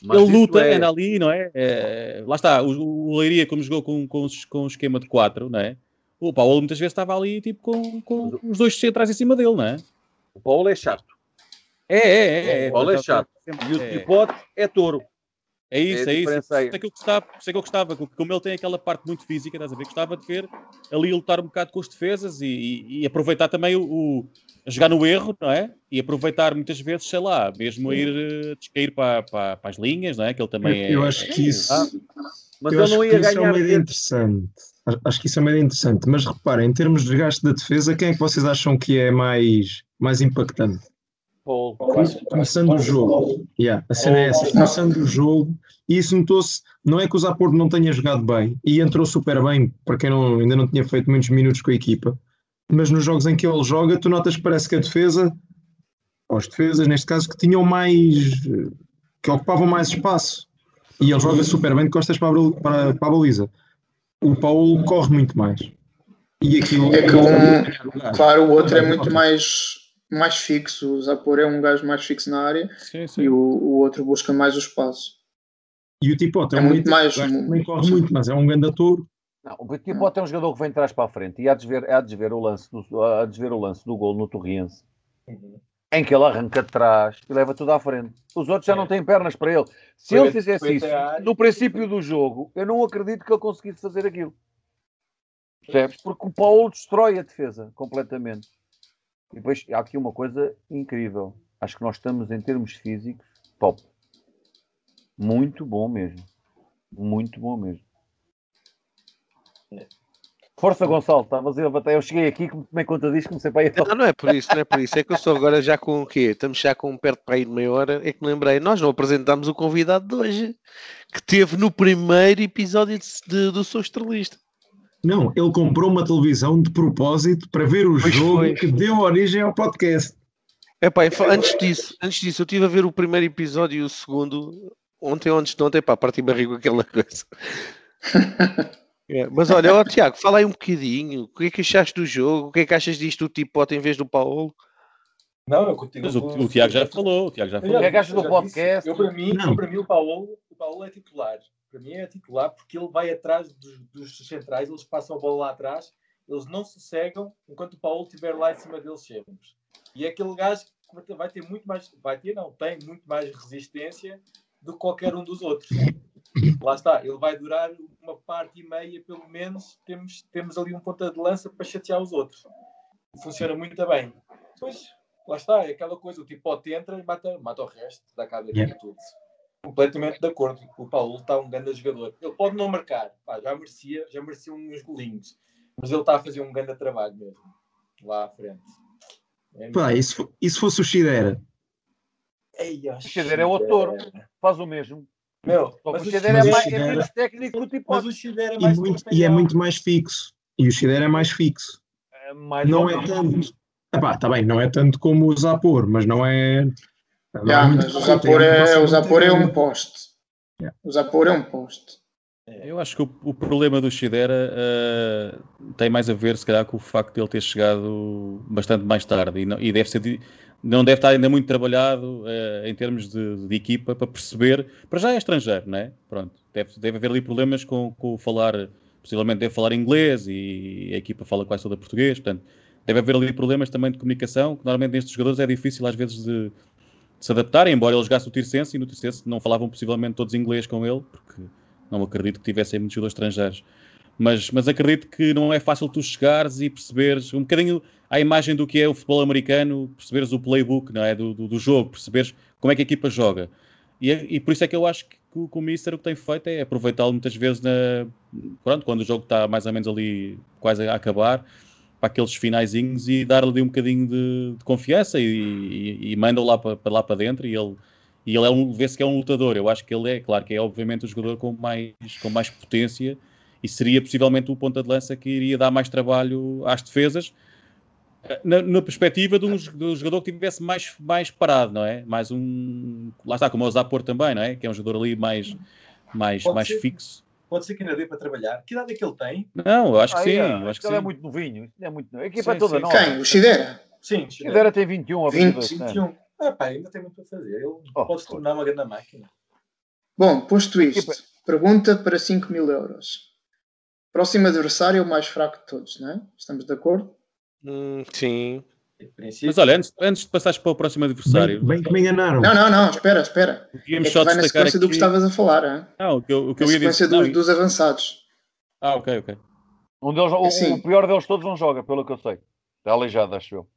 ele luta, é... anda ali, não é? é lá está, o, o Leiria, como jogou com, com, com um esquema de 4, não é? O Paulo muitas vezes estava ali tipo com, com os dois centrais em cima dele, não é? O Paulo é chato. É, é, é. é o Paulo é chato. E o Tipote é touro. É isso, é, é isso. Isso é que eu gostava, isso é que eu gostava, como ele tem aquela parte muito física, estás a ver? Gostava de ver ali lutar um bocado com as defesas e, e, e aproveitar também o, o, jogar no erro, não é? E aproveitar muitas vezes, sei lá, mesmo ir uh, descair para, para, para, as linhas, não é? Que ele também eu, é. Eu acho que isso. Ah, mas eu ele não ia ganhar. Isso é uma ideia interessante. Acho que isso é meio interessante. Mas reparem, em termos de desgaste da defesa, quem é que vocês acham que é mais, mais impactante? Paul. Começando o jogo. Yeah, a cena é essa. Começando o jogo. E isso notou-se. Não é que o Zaporto não tenha jogado bem. E entrou super bem, para quem não, ainda não tinha feito muitos minutos com a equipa. Mas nos jogos em que ele joga, tu notas que parece que a defesa, ou as defesas, neste caso, que tinham mais. que ocupavam mais espaço. E ele joga super bem de costas para a, para, para a baliza. O Paulo corre muito mais. E aquilo. É que um, claro, o outro é muito mais mais fixo. O Zapor é um gajo mais fixo na área sim, sim. e o, o outro busca mais o espaço. E o Tipote é, é um muito mais. Também corre muito, mas é um grande ator. Não, o Tipote é um jogador que vem de trás para a frente e há de ver, há de ver, o, lance do, há de ver o lance do gol no Torriense. Uhum. Em que ele arranca de trás e leva tudo à frente. Os outros já é. não têm pernas para ele. Se foi, ele fizesse isso no princípio do jogo, eu não acredito que ele conseguisse fazer aquilo. Percebes? Porque o Paulo destrói a defesa completamente. E depois há aqui uma coisa incrível. Acho que nós estamos em termos físicos top. Muito bom mesmo. Muito bom mesmo. Força Gonçalo, estavas a. Eu cheguei aqui, como tomei conta disto, comecei para ir. Não, não é por isso, não é por isso. É que eu sou agora já com o quê? Estamos já com perto para ir de meia hora. É que me lembrei, nós não apresentámos o convidado de hoje, que teve no primeiro episódio de, de, do Sou Estrelista. Não, ele comprou uma televisão de propósito para ver o pois jogo foi. que deu origem ao podcast. É pá, antes disso, antes disso, eu estive a ver o primeiro episódio e o segundo ontem ou antes de ontem, pá, parti barrigo aquela coisa. é, mas olha, ó, Tiago, fala aí um bocadinho. O que é que achaste do jogo? O que é que achas disto do Tipote em vez do Paulo? Não, eu continuo. Mas o, o Tiago já falou. O Tiago já falou. O que é que achas do podcast? Eu, para mim, eu, para mim o, Paulo, o Paulo é titular para mim é titular porque ele vai atrás dos, dos, centrais, eles passam a bola lá atrás, eles não sossegam enquanto o Paulo estiver lá em cima deles sempre. E é aquele gajo que vai ter muito mais, vai ter, não, tem muito mais resistência do que qualquer um dos outros. Lá está, ele vai durar uma parte e meia, pelo menos, temos, temos ali um ponta de lança para chatear os outros. Funciona muito bem. Depois, lá está, é aquela coisa, o tipo entra e mata, mata o resto, dá cabo daquilo yeah. tudo completamente de acordo. O Paulo está um grande jogador. Ele pode não marcar, pá, já merecia, já merecia uns golinhos, mas ele está a fazer um grande trabalho mesmo lá à frente. É pá, e se, e se fosse o Chidera? o Chidera é o autor, faz o mesmo. Meu, o Chidera é, mais, é menos técnico do tipo. Mas o Chidera é mais e, muito, e é muito mais fixo. E o Chidera é mais fixo. É mais não é tanto. Epá, tá bem, não é tanto como o Zapor, mas não é Yeah, mas o Zapor é, o Zapor é um poste. Yeah. O Zapor é um poste. Eu acho que o, o problema do Shidera uh, tem mais a ver, se calhar, com o facto de ele ter chegado bastante mais tarde e, não, e deve ser, não deve estar ainda muito trabalhado uh, em termos de, de, equipa para perceber. Para já é estrangeiro, não é? Pronto, deve, deve haver ali problemas com, com falar, possivelmente deve falar inglês e a equipa fala quase toda português, portanto, deve haver ali problemas também de comunicação, que normalmente nestes jogadores é difícil às vezes de, se adaptarem, embora ele jogasse o Tirsense e no Tirsense não falavam possivelmente todos inglês com ele, porque não acredito que tivessem muitos jogadores estrangeiros. Mas, mas acredito que não é fácil tu chegares e perceberes um bocadinho a imagem do que é o futebol americano, perceberes o playbook não é? do, do, do jogo, perceberes como é que a equipa joga. E, e por isso é que eu acho que, o, que o Mister o que tem feito é aproveitá-lo muitas vezes na, pronto, quando o jogo está mais ou menos ali quase a acabar para aqueles finaizinhos e dar-lhe um bocadinho de, de confiança e, e, e manda-o lá para, lá para dentro e ele, e ele é um, vê-se que é um lutador. Eu acho que ele é, claro que é obviamente o jogador com mais, com mais potência e seria possivelmente o ponta de lança que iria dar mais trabalho às defesas na, na perspectiva de um, de um, jogador que tivesse mais, mais parado, não é? Mais um, lá está, como o Zapor também, não é? Que é um jogador ali mais, mais, mais fixo pode ser que ainda dê para trabalhar. Que idade é que ele tem? Não, eu acho que ah, sim. É, eu acho que ele é muito novinho. É muito novo. A equipa sim, toda sim. nova. Quem? O Chidera? Sim, o Chidera tem 21 ou 22. 21. Ah, pá, ainda tem muito para fazer. Ele oh, pode se tornar uma grande máquina. Bom, posto isto, pergunta para 5 mil euros. Próximo adversário é o mais fraco de todos, não é? Estamos de acordo? Hum, sim. Mas olha, antes, antes de passares para o próximo adversário. Bem, bem que me enganaram. Não, não, não, espera, espera. É que vai na sequência aqui... do que estavas a falar. Hein? Não, o que eu, o que eu ia dizer. Dos, dos avançados. Ah, ok, ok. Um deles, o, assim, o, pior deles todos não joga, pelo que eu sei. Está aleijado, acho eu.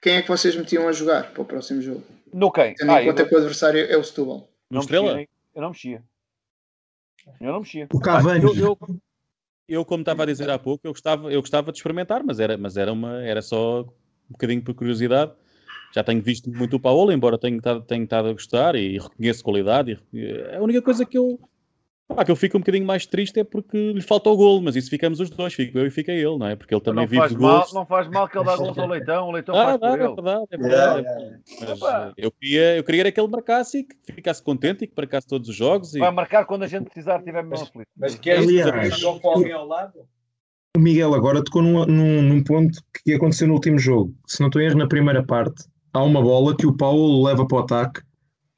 Quem é que vocês metiam a jogar para o próximo jogo? No quem? Tendo ah, em conta eu... que o adversário é o Setúbal. No Estrela? eu não mexia. Eu não mexia. O Cavani. Ah, eu, eu, Eu, como estava a dizer há pouco, eu gostava, eu gostava de experimentar, mas era, mas era, uma, era só um bocadinho por curiosidade. Já tenho visto muito o Paulo, embora tenha estado, tenha estado a gostar e reconheço qualidade. E, a única coisa que eu, ah, que eu fico um bocadinho mais triste é porque lhe falta o golo, mas isso ficamos os dois, fico eu e fica ele, não é? Porque ele também não vive faz de mal, golos. Não faz mal que ele dá gols ao Leitão, o Leitão Ah, faz dá, por é ele. verdade, é verdade. Yeah, é yeah. verdade. Mas, eh, eu, queria, eu queria era que ele marcasse e que ficasse contente e que marcasse todos os jogos. E... Vai marcar quando a gente precisar, tiver mesmo aflito. Mas queres Aliás, com alguém ao lado? O Miguel agora tocou num, num, num ponto que aconteceu no último jogo. Se não estou em erro, na primeira parte, há uma bola que o Paulo leva para o ataque,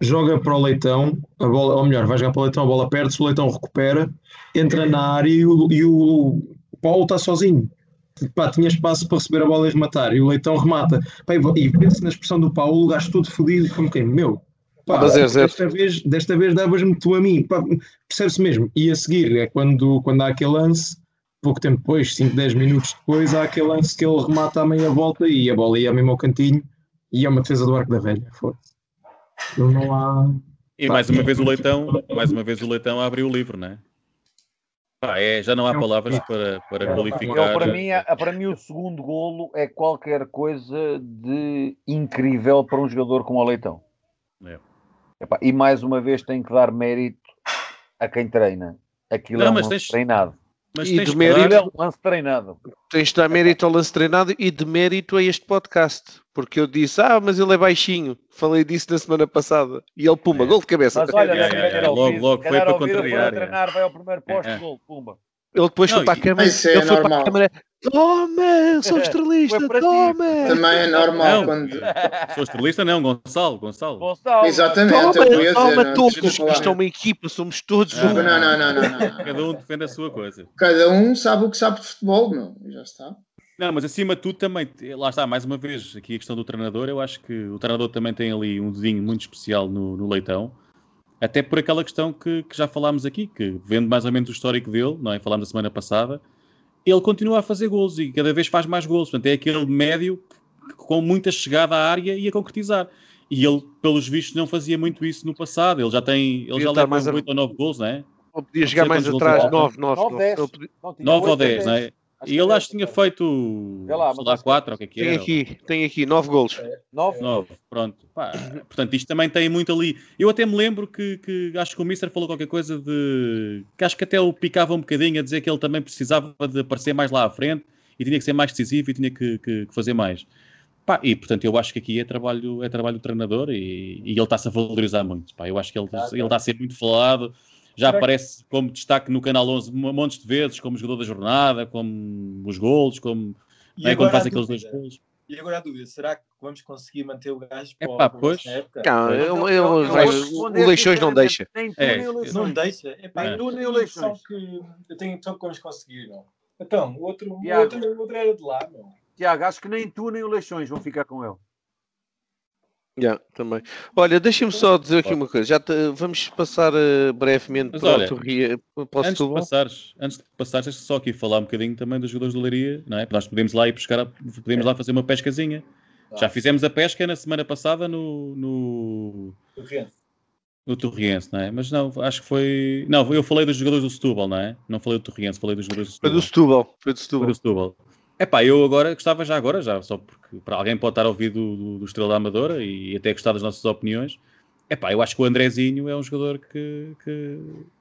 joga para o Leitão, a bola, ou melhor, vai jogar para o Leitão, a bola perde-se, o Leitão recupera, entra na área e o, e o Paulo está sozinho. Pá, tinha espaço para receber a bola e rematar, e o Leitão remata. Pá, e pensa na expressão do Paulo, o gajo todo fodido, como quem, meu, pá, Dá zero, zero. desta vez, desta vez davas-me tu a mim, percebe-se mesmo. E a seguir é quando, quando há aquele lance, pouco tempo depois, 5, 10 minutos depois, há aquele lance que ele remata à meia volta e a bola ia mesmo ao cantinho e é uma defesa do arco da velha. Foda-se. Ele não há. E mais uma vez o Leitão, mais uma vez o Leitão abriu o livro, não é? Pá, é, já não há palavras para, para Eu, qualificar. para, mim, é- para mim, o segundo golo é qualquer coisa de incrível para um jogador como o Leitão. É. Epá, e mais uma vez tem que dar mérito a quem treina. Aquilo Não, é um mas tens- treinado. Mas E tens de que mérito- é um lance treinado. Tens de dar mérito ao lance treinado e de mérito a este podcast. Porque eu disse, ah, mas ele é baixinho. Falei disso na semana passada. E ele, pumba, É. gol de cabeça. Mas olha, yeah, ter yeah. ouvido, Logo- logo foi para ouviram, foi a contrariar, treinar, vai ao primeiro poste, É, é. gol, pumba. Ele depois Não, foi para a câmara. Isso é ele foi para normal. a câmara. Toma, eu sou estrelista, para toma! Também é normal Não. quando. Sou estrelista, não, Gonçalo, Gonçalo. Gonçalo, Exatamente, Toma, eu dizer, toma não, todos, deixa-me isto é uma equipa, somos todos Não, um. Não, não, não, não, não. Cada um defende a sua coisa. Cada um sabe o que sabe de futebol, meu. E Já está. Não, mas acima de tudo também, lá está, mais uma vez, aqui a questão do treinador, eu acho que o treinador também tem ali um dedinho muito especial no, no Leitão, até por aquela questão que, que já falámos aqui, que vendo mais ou menos o histórico dele, não é? Falámos a semana passada, ele continua a fazer gols e cada vez faz mais gols, portanto é aquele médio com muita chegada à área e a concretizar. E ele, pelos vistos, não fazia muito isso no passado, ele já tem, ele já leva mais a- 8 ou 9 gols, não é? Ou podia jogar sei mais atrás, gols ele 9, 9. Nove, dez. Não, tinha 9 ou oito, 10, não é? Acho E ele é acho que tinha feito, Vê lá, sei lá, acho que- 4 ou o que é que Tem era. aqui, tem aqui 9 golos. Nove? 9, pronto. Pá, portanto, isto também tem muito ali. Eu até me lembro que, que acho que o Mister falou qualquer coisa de. que acho que até o picava um bocadinho a dizer que ele também precisava de aparecer mais lá à frente e tinha que ser mais decisivo e tinha que, que- que fazer mais. Pá, e portanto, eu acho que aqui é trabalho, é trabalho do treinador e, e ele está-se a valorizar muito. Pá, eu acho que ele, ele está a ser muito falado. Já Será que- aparece como destaque no Canal 11 um montes de vezes, como jogador da jornada, como os golos, como E não é, quando agora faz a aqueles dois dúvida. golos. E agora a dúvida, será que vamos conseguir manter o gajo para, Epá, para pois. época? Não, Eu- eu- eu vou o Leixões não deixa. Nem tu É, nem o Não Leixões. deixa? Tenho nem a o impressão Leixões. que eu tenho a impressão que vamos conseguir, não? Então, o outro, outro, outro era de lá, não? Tiago, acho que nem tu nem o Leixões vão ficar com ele. Já, também. Olha, deixa-me só dizer aqui uma coisa. Já te- vamos passar eh, brevemente Mas para olha, o Torria. Para o Antes de, Setúbal. passares, antes de passares, deixa só aqui falar um bocadinho também dos jogadores do Leiria, não é? Nós podemos lá ir buscar, podemos lá fazer uma pescazinha. Já fizemos a pesca na semana passada no, no, Rennes. no Torriense, não é? Mas não, acho que foi. Não, eu falei dos jogadores do Setúbal, não é? Não falei do Torriense, falei dos jogadores do Foi do Setúbal. Setúbal. Foi do Foi Setúbal. do Setúbal. Epá, eu agora gostava já agora, já só porque para alguém pode estar a ouvir do, do, do Estrela da Amadora e até gostar das nossas opiniões. Epá, eu acho que o Andrezinho é um jogador que, que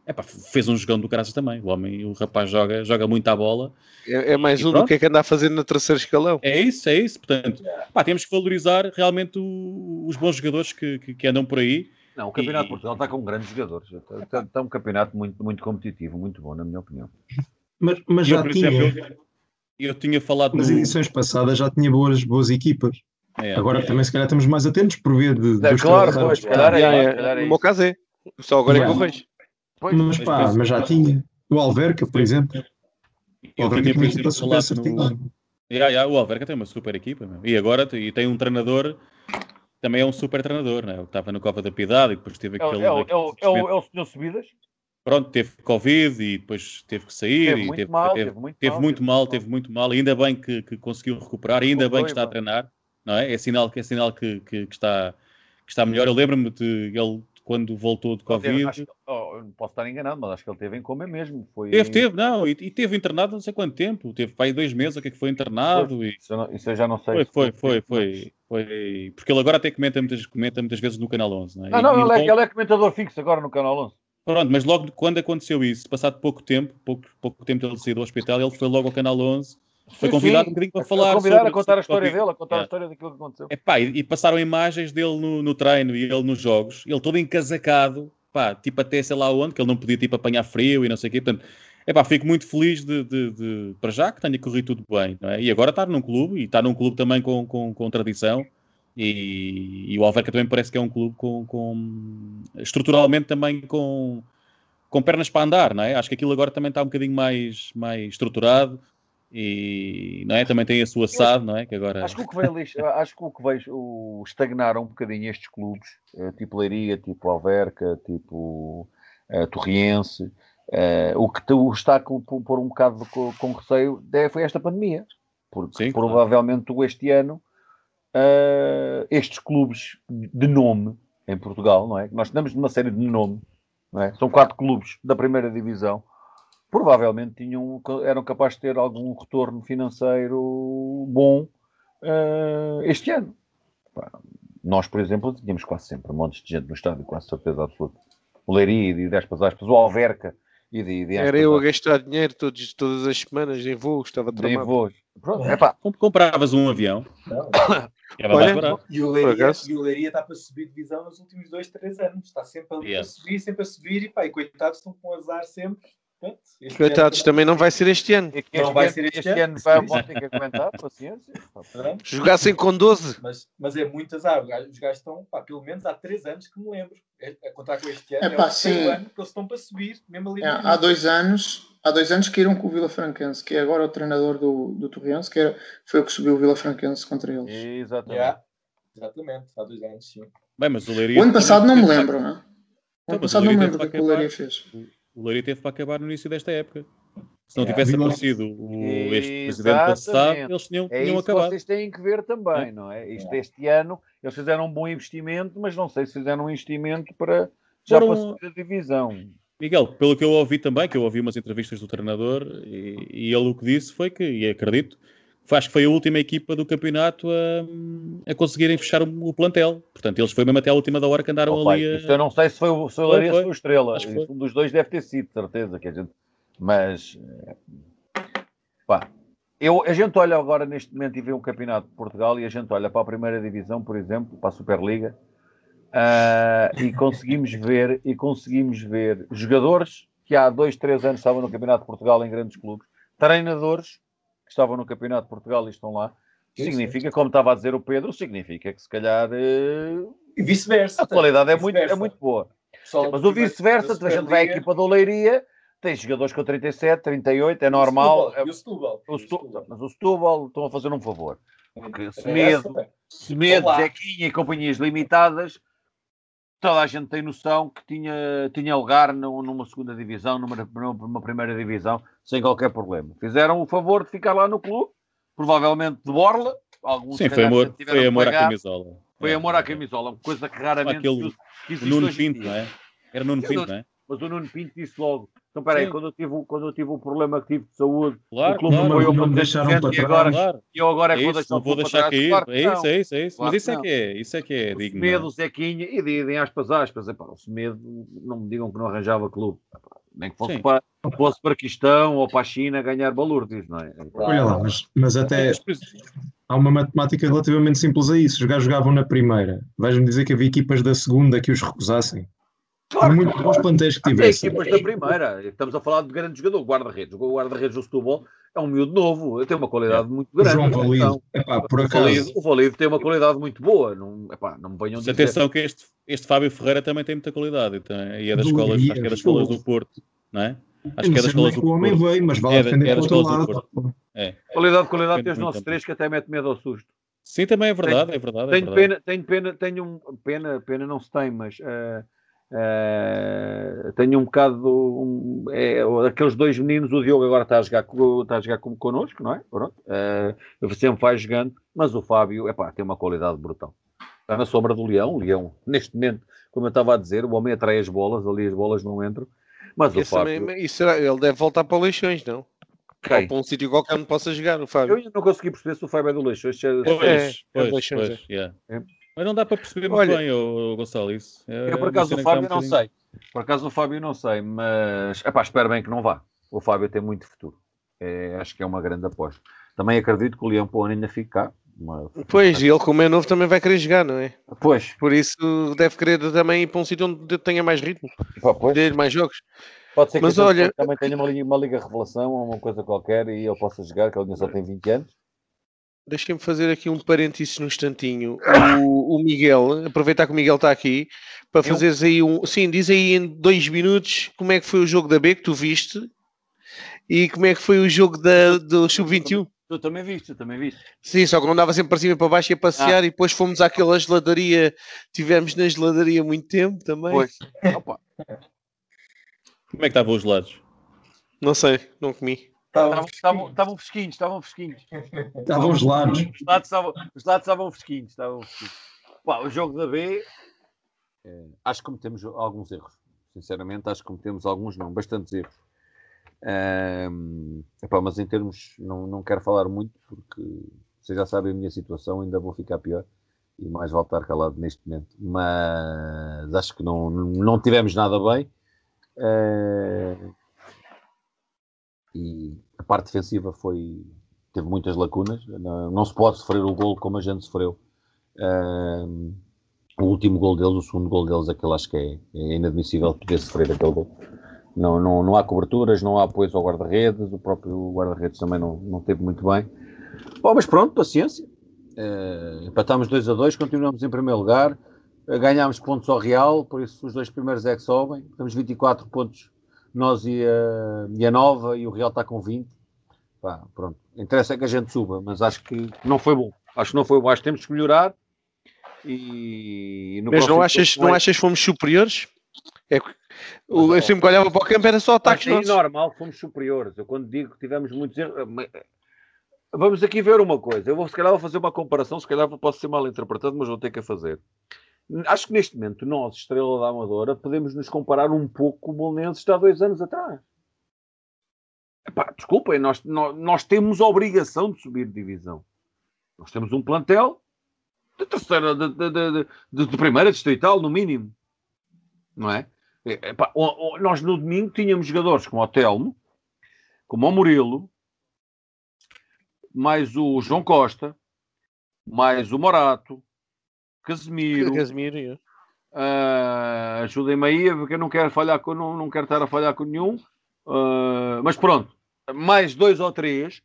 epá, fez um jogão do graças também. O homem, o rapaz joga, joga muito à bola. É, é mais E um do pronto. que é que anda a fazer no terceiro escalão. É isso, é isso. Portanto, pá, temos que valorizar realmente o- os bons jogadores que, que, que andam por aí. Não, o Campeonato E- de Portugal está com grandes jogadores. Está, está- um campeonato muito, muito competitivo, muito bom, na minha opinião. Mas, mas Eu, já por tinha. exemplo, eu, eu tinha falado Nas no- edições passadas já tinha boas, boas equipas. é, Agora também se calhar estamos mais atentos por via de, É, dos claro, pois, se calhar é é. calhar é No meu caso é. Só agora é que eu vejo. Mas pá, mas já tinha. O Alverca, por exemplo. O Alverca tinha, uma equipa super no, certinha. O Alverca tem uma super equipa meu. e agora e tem um treinador também é um super treinador, né? O que estava no Cova da Piedade e depois teve É, aquele, é, o- é, o- é, o- simplesmente- é o senhor Subidas? Pronto, teve Covid e depois teve que sair Teve e muito teve, mal, teve- teve muito mal, muito teve mal, muito teve muito mal, ainda bem que, que conseguiu recuperar, ainda bem que está a treinar, não é? É sinal, que é sinal que, que, que está, que está melhor. Eu lembro-me de ele quando voltou de Covid. Acho, oh, posso estar enganado, mas acho que ele teve em coma mesmo. Foi... Teve, teve, não, e, e teve internado não sei quanto tempo. Teve para aí dois meses, o que é que foi internado. Foi, e... isso, eu não, isso, eu já não sei. Foi, foi, foi, foi, foi, Porque ele agora até comenta muitas, comenta muitas vezes no Canal 11. Não, é? não, não ele, é, ele é comentador fixo agora no Canal 11. Pronto, mas logo quando aconteceu isso, passado pouco tempo, pouco, pouco tempo ele sair do hospital, ele foi logo ao Canal 11 foi convidado sim, um bocadinho para falar. Convidar sobre, a contar a história dele, a contar yeah. a história daquilo que aconteceu. Epá, e, e passaram imagens dele no, no, treino e ele nos jogos, ele todo encasacado, pá, tipo até sei lá onde, que ele não podia tipo apanhar frio e não sei o quê. Portanto, epá, fico muito feliz de, de, de, para já que tenha corrido tudo bem, é? E agora está num clube, e está num clube também com, com, com tradição. E, e, o Alverca também parece que é um clube com, com estruturalmente também com com pernas para andar, não é? Acho que aquilo agora também está um bocadinho mais, mais estruturado e não é? também tem a sua SAD, não é? Que agora... Acho que o que veio, acho que o que o, estagnaram um bocadinho estes clubes, eh, tipo Leiria, tipo Alverca, tipo uh, Torriense, uh, o que o está com, por um bocado com, com receio foi esta pandemia, porque Sim, provavelmente claro. este ano uh, estes clubes de nome em Portugal, não é? Nós temos uma série de nome é? São quatro clubes da primeira divisão. Provavelmente tinham, eram capazes de ter algum retorno financeiro bom uh, este ano. Nós, por exemplo, tínhamos quase sempre montes de gente no estádio, com certeza absoluta. O Leiria e de aspas, aspas, o Alverca e de, de Era eu a gastar dinheiro todos, todas as semanas em voos, estava tramado. Em voos. Pronto, Compravas um avião. Olha, e, o Leiria, e o Leiria está para subir divisão nos últimos dois, três anos. Está sempre a, yeah. a subir, sempre a subir. E, pá, e coitados estão com azar sempre. Coitados, também não vai ser este ano. Este não vai ser este, este ano. ano vai ter que aguentar, paciência. Jogassem com 12. Mas, mas é muito azar. Os gajos estão, pá, pelo menos há 3 anos que me lembro. É, a contar com este ano. É, pá, é o sim. ano que eles estão para subir, mesmo ali. É, há dois anos, há dois anos que iram com o Vila Franquense, que é agora o treinador do, do Torriense, que era, foi o que subiu o Vila Franquense contra eles. Exatamente. Yeah. Exatamente, há dois anos, sim. Bem, mas o, Leiria o ano passado não me lembro, não é? O então, ano passado não me lembro do que o Leiria fez. O Leiria teve para acabar no início desta época. Se não tivesse aparecido o, este presidente passado, eles tinham, é tinham acabado. vocês têm que ver também, é. não é? Isto, este ano, eles fizeram um bom investimento, mas não sei se fizeram um investimento para já Foram... para a divisão. Miguel, pelo que eu ouvi também, que eu ouvi umas entrevistas do treinador, e, e ele o que disse foi que, e acredito, acho que foi a última equipa do campeonato a, a conseguirem fechar o, o, plantel. Portanto, eles foi mesmo até a última da hora que andaram oh, ali. A... Isto eu não sei se foi o, se foi, foi, foi. o Estrela. Um dos dois deve ter sido, certeza. Que a gente... Mas, pá, eu, a gente olha agora neste momento e vê um campeonato de Portugal e a gente olha para a primeira divisão, por exemplo, para a Superliga, uh, e conseguimos ver e conseguimos ver jogadores que há dois, três anos estavam no campeonato de Portugal em grandes clubes, treinadores que estavam no Campeonato de Portugal e estão lá. significa, como estava a dizer o Pedro, significa que se calhar. Uh, e vice-versa. A qualidade é muito, é muito boa. Sim, mas o vice-versa, a gente vai à equipa da Leiria, tem jogadores com 37, 38, é normal. E o Setúbal. O Setúbal. Mas o Setúbal estão a fazer um favor. Porque Semedo, Semedo Zequinha e companhias limitadas toda a gente tem noção que tinha, tinha lugar numa segunda divisão, numa, numa primeira divisão, sem qualquer problema. Fizeram o favor de ficar lá no clube, provavelmente de borla. Alguns Sim, foi amor, foi amor à camisola. Foi é. amor à camisola, coisa que raramente Aquele, o Nuno Pinto, não é? Era Nuno Pinto, não é? Mas o Nuno Pinto disse logo, então, peraí, quando eu, tive, quando eu tive o problema que tive de saúde, claro, o clube claro, foi não, não deixaram para e agora, claro. eu agora é que vou deixar, não vou deixar cair. Claro é isso, é isso, é isso. Claro Mas isso é que é, isso é que é o digno. Semedo, o Zequinha, e de, aspas, aspas, epá, o Semedo, não me digam que não arranjava clube. Nem que fosse para, fosse para Quistão ou para a China ganhar balurdes, não é? Olha lá, mas, mas até há uma matemática relativamente simples a isso. Os gajos jogavam na primeira. Vais-me dizer que havia equipas da segunda que os recusassem? Claro, muito bons plantéis que tivessem. equipas da primeira. Estamos a falar de grande jogador, guarda-redes. O guarda-redes do Setúbal é um miúdo novo, tem uma qualidade é. muito grande. João Valido, então, epá, por acaso. Valido, o Valido tem uma qualidade muito boa. Não, epá, não me venham dizer. Atenção que este, este Fábio Ferreira também tem muita qualidade. Então, e é das escolas, acho que é das escolas do Porto, não é? Acho que é das escolas do Porto. O homem veio, mas vale é, defender é lado. É. Qualidade, qualidade, tem os nossos três que até mete medo ao susto. Sim, também é verdade, tenho, é verdade. É tenho, verdade. Pena, tenho pena, tenho um, pena, pena não se tem, mas uh, Uh, tenho um bocado um, é, aqueles dois meninos, o Diogo agora está a jogar, está a jogar como connosco, não é? Pronto, uh, sempre vai jogando, mas o Fábio epá, tem uma qualidade brutal. Está na sombra do Leão, o Leão neste momento como eu estava a dizer, o homem atrai as bolas, ali as bolas não entram. Mas o Fábio... Também, isso será, ele deve voltar para o Leixões, não? Quem? Ou para um sítio qualquer onde possa jogar, o Fábio. Eu ainda não consegui perceber se o Fábio é do Leixões. É... Pois, é, pois, Leixões, pois, é. yeah. é. Mas não dá para perceber muito Olha, bem, o, Gonçalo, isso. É, eu, por acaso, o Fábio um não sei. Por acaso, o Fábio não sei, mas epá, espero bem que não vá. O Fábio tem muito futuro. É, acho que é uma grande aposta. Também acredito que o Leão Pão ainda fica cá. Uma... Pois, e ele como é novo também vai querer jogar, não é? Pois. Por isso deve querer também ir para um sítio onde tenha mais ritmo, Pá, ter mais jogos. Pode ser que Mas olha... também tenha uma, uma liga revelação ou uma coisa qualquer e ele possa jogar, que ele só tem 20 anos. Deixem-me fazer aqui um parênteses num instantinho. O, o, Miguel, aproveitar que o Miguel está aqui, para fazeres aí um. Sim, diz aí em dois minutos como é que foi o jogo da B que tu viste e como é que foi o jogo da, do Sub-21. Tu também viste, também viste. Sim, só que não andava sempre para cima e para baixo e a passear ah. e depois fomos àquela geladaria, tivemos na geladaria muito tempo também. Pois. Opa. Como é que estavam os gelados? Não sei, não comi. Estavam fresquinhos, estavam fresquinhos. Estavam gelados. Os lados estavam, os lados estavam fresquinhos, estavam fresquinhos. Pá, o jogo da B, é, acho que cometemos alguns erros. Sinceramente, acho que cometemos alguns, não, bastantes erros. Um, epá, mas em termos, não, não quero falar muito porque vocês já sabem a minha situação, ainda vou ficar pior e mais voltar calado neste momento. Mas acho que não, não tivemos nada bem. Uh, e parte defensiva foi teve muitas lacunas. Não, não se pode sofrer o gol como a gente sofreu. Uh, o último gol deles, o segundo gol deles, aquele acho que é, é inadmissível poder sofrer aquele gol. Não, não, não há coberturas, não há apoio ao guarda-redes, o próprio guarda-redes também não, não teve muito bem. Bom, mas pronto, paciência. Uh, empatámos 2 a 2, continuamos em primeiro lugar, uh, ganhámos pontos ao Real, por isso os dois primeiros é que sobem. Temos 24 pontos, nós e a, e a Nova, e o Real está com 20. Pá, pronto. Interessa é que a gente suba, mas acho que não foi bom. Acho que não foi bom, acho que temos que melhorar. E mas não achas, não achas que fomos superiores? É, o, eu sempre que olhava para o campo era só ataques É normal, fomos superiores. Eu quando digo que tivemos muitos erros... Eh, vamos aqui ver uma coisa. Eu vou, se calhar vou fazer uma comparação, se calhar posso ser mal interpretado, mas vou ter que a fazer. Acho que neste momento nós, Estrela da Amadora, podemos nos comparar um pouco com o Bolonenses de há dois anos atrás. Epá, desculpem, nós, nós, nós, temos a obrigação de subir de divisão. Nós temos um plantel de terceira, de, de, de, de, de primeira distrital, no mínimo. Não é? É, epá, nós no domingo tínhamos jogadores como o Telmo, como o Murilo, mais o João Costa, mais o Morato, Casemiro. Casemiro, uh, Ajudem-me aí, porque eu não quero falhar com, não, não quero estar a falhar com nenhum. Uh, mas pronto, mais dois ou três.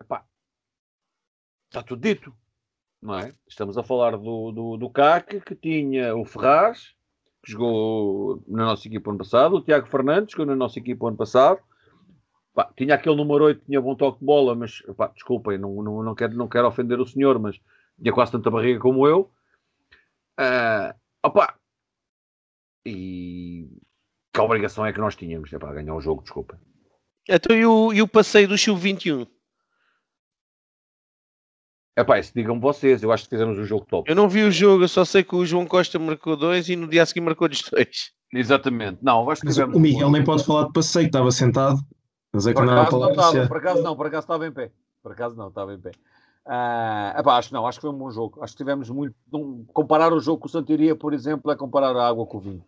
Epá, está tudo dito. Não é? Estamos a falar do, do, do CAC, que tinha o Ferraz, que jogou na nossa equipa ano passado, o Tiago Fernandes, que jogou na nossa equipa ano passado. Tinha aquele número 8, tinha bom toque de bola, mas pá, desculpem, não, não, não, quero, não quero ofender o senhor, mas tinha quase tanta barriga como eu. Uh, opa! E que obrigação é que nós tínhamos? É para ganhar o jogo, desculpa. Então e o, e o passeio do Sub-21? É pá, isso digam vocês, eu acho que fizemos um jogo top. Eu não vi o jogo, eu só sei que o João Costa marcou dois e no dia seguinte marcou os dois. Exatamente. Não, acho que mas o Miguel nem pode falar de passeio, estava sentado. Mas é que por, não acaso não estava, por acaso não, por acaso estava em pé. Por acaso não, estava em pé. Uh, epá, acho que não, acho que foi um bom jogo. Acho que tivemos muito. Um, comparar o jogo com o Santiria, por exemplo, é comparar a água com o vinho.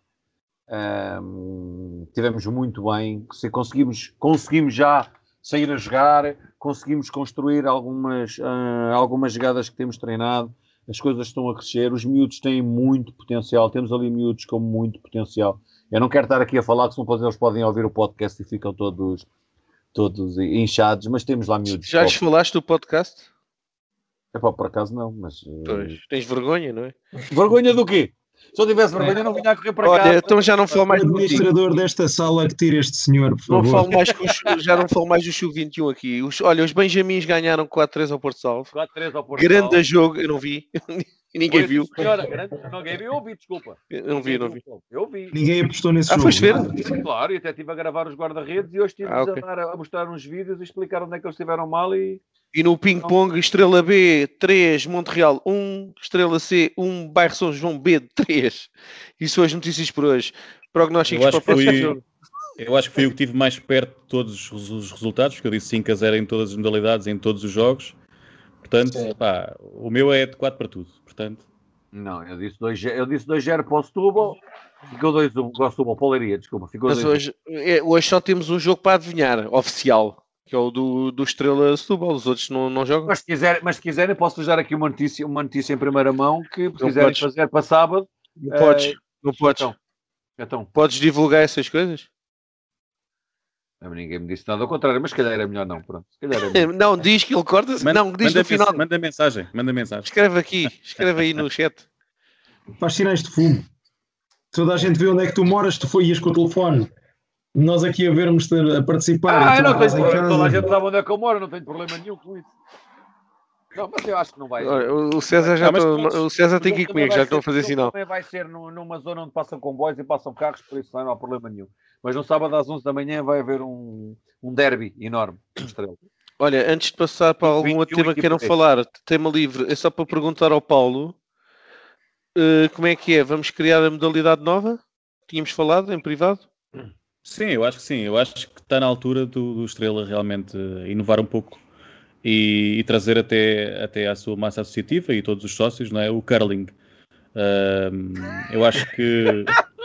Uh, tivemos muito bem. Se conseguimos, conseguimos já sair a jogar, conseguimos construir algumas, uh, algumas jogadas que temos treinado, as coisas estão a crescer, os miúdos têm muito potencial, temos ali miúdos com muito potencial. Eu não quero estar aqui a falar que senão eles podem ouvir o podcast e ficam todos, todos inchados, mas temos lá miúdos. Já lhes falaste do podcast? É pá, por acaso não, mas. Pois, tens vergonha, não é? Vergonha do quê? Se eu tivesse vergonha, não vinha a correr para Olha, cá. Então já não falo mais do administrador desta sala que tira este senhor, por não Falo mais com, já não falo mais do Chu 21 aqui. Os, olha, os Benjamins ganharam 4-3 ao Porto Salvo. 4-3 ao Porto Grande Salvo. jogo, eu não vi. Ninguém Foi, viu. Senhora, grande, ninguém viu, eu ouvi, desculpa. Eu não vi, não vi. Eu vi. Ninguém apostou nesse ah, jogo. ver? Claro, e até estive a gravar os guarda-redes e hoje estive ah, okay. a, a, mostrar uns vídeos e explicar onde é que eles estiveram mal e... E no ping-pong, Estrela B 3, Monte Real 1, Estrela C 1, Bairro São João B 3. Isso são as notícias por hoje. Prognósticos para o próximo fui, jogo. Eu acho que fui o que estive mais perto de todos os resultados, porque eu disse 5 a 0 em todas as modalidades, em todos os jogos. Portanto, pá, o meu é de 4 para tudo. Portanto, não, eu disse 2-0 eu disse 2 para o Setúbal. Ficou 2-1 para o Setúbal, Pauleiria, desculpa. Ficou Mas hoje, é, hoje só temos um jogo para adivinhar, oficial que é o do, do Estrela Setúbal, os outros não, não jogam. Mas se, quiser, mas se quiserem, posso dar aqui uma notícia, uma notícia em primeira mão que se quiserem podes. fazer para sábado. Não podes, uh, não podes. Então, então. Podes divulgar essas coisas? Ninguém me disse nada ao contrário, mas se calhar era melhor não. Pronto. Era melhor. não, diz que ele corta. Manda, não, diz manda no final. Manda mensagem, manda mensagem. Escreve aqui, escreve aí no chat. Faz sinais de fumo. Toda a gente vê onde é que tu moras, tu foi ias com o telefone nós aqui a vermos a participar. Ah, eu não tenho problema, toda a gente sabe onde é que eu moro, não tenho problema nenhum com isso. Não, mas eu acho que não vai. O César já ah, tô, o César tem que ir comigo, já estou a fazer sinal. Também vai ser numa zona onde passam comboios e passam carros, por isso não há problema nenhum. Mas no sábado às 11 da manhã vai haver um, um derby enorme. Olha, antes de passar para algum outro tema que queiram falar, tema livre, é só para perguntar ao Paulo uh, como é que é? Vamos criar a modalidade nova? Tínhamos falado em privado? Sim, eu acho que sim. Eu acho que está na altura do, do Estrela realmente inovar um pouco e, e, trazer até, até à sua massa associativa e todos os sócios, não é? O curling. Um, eu acho que.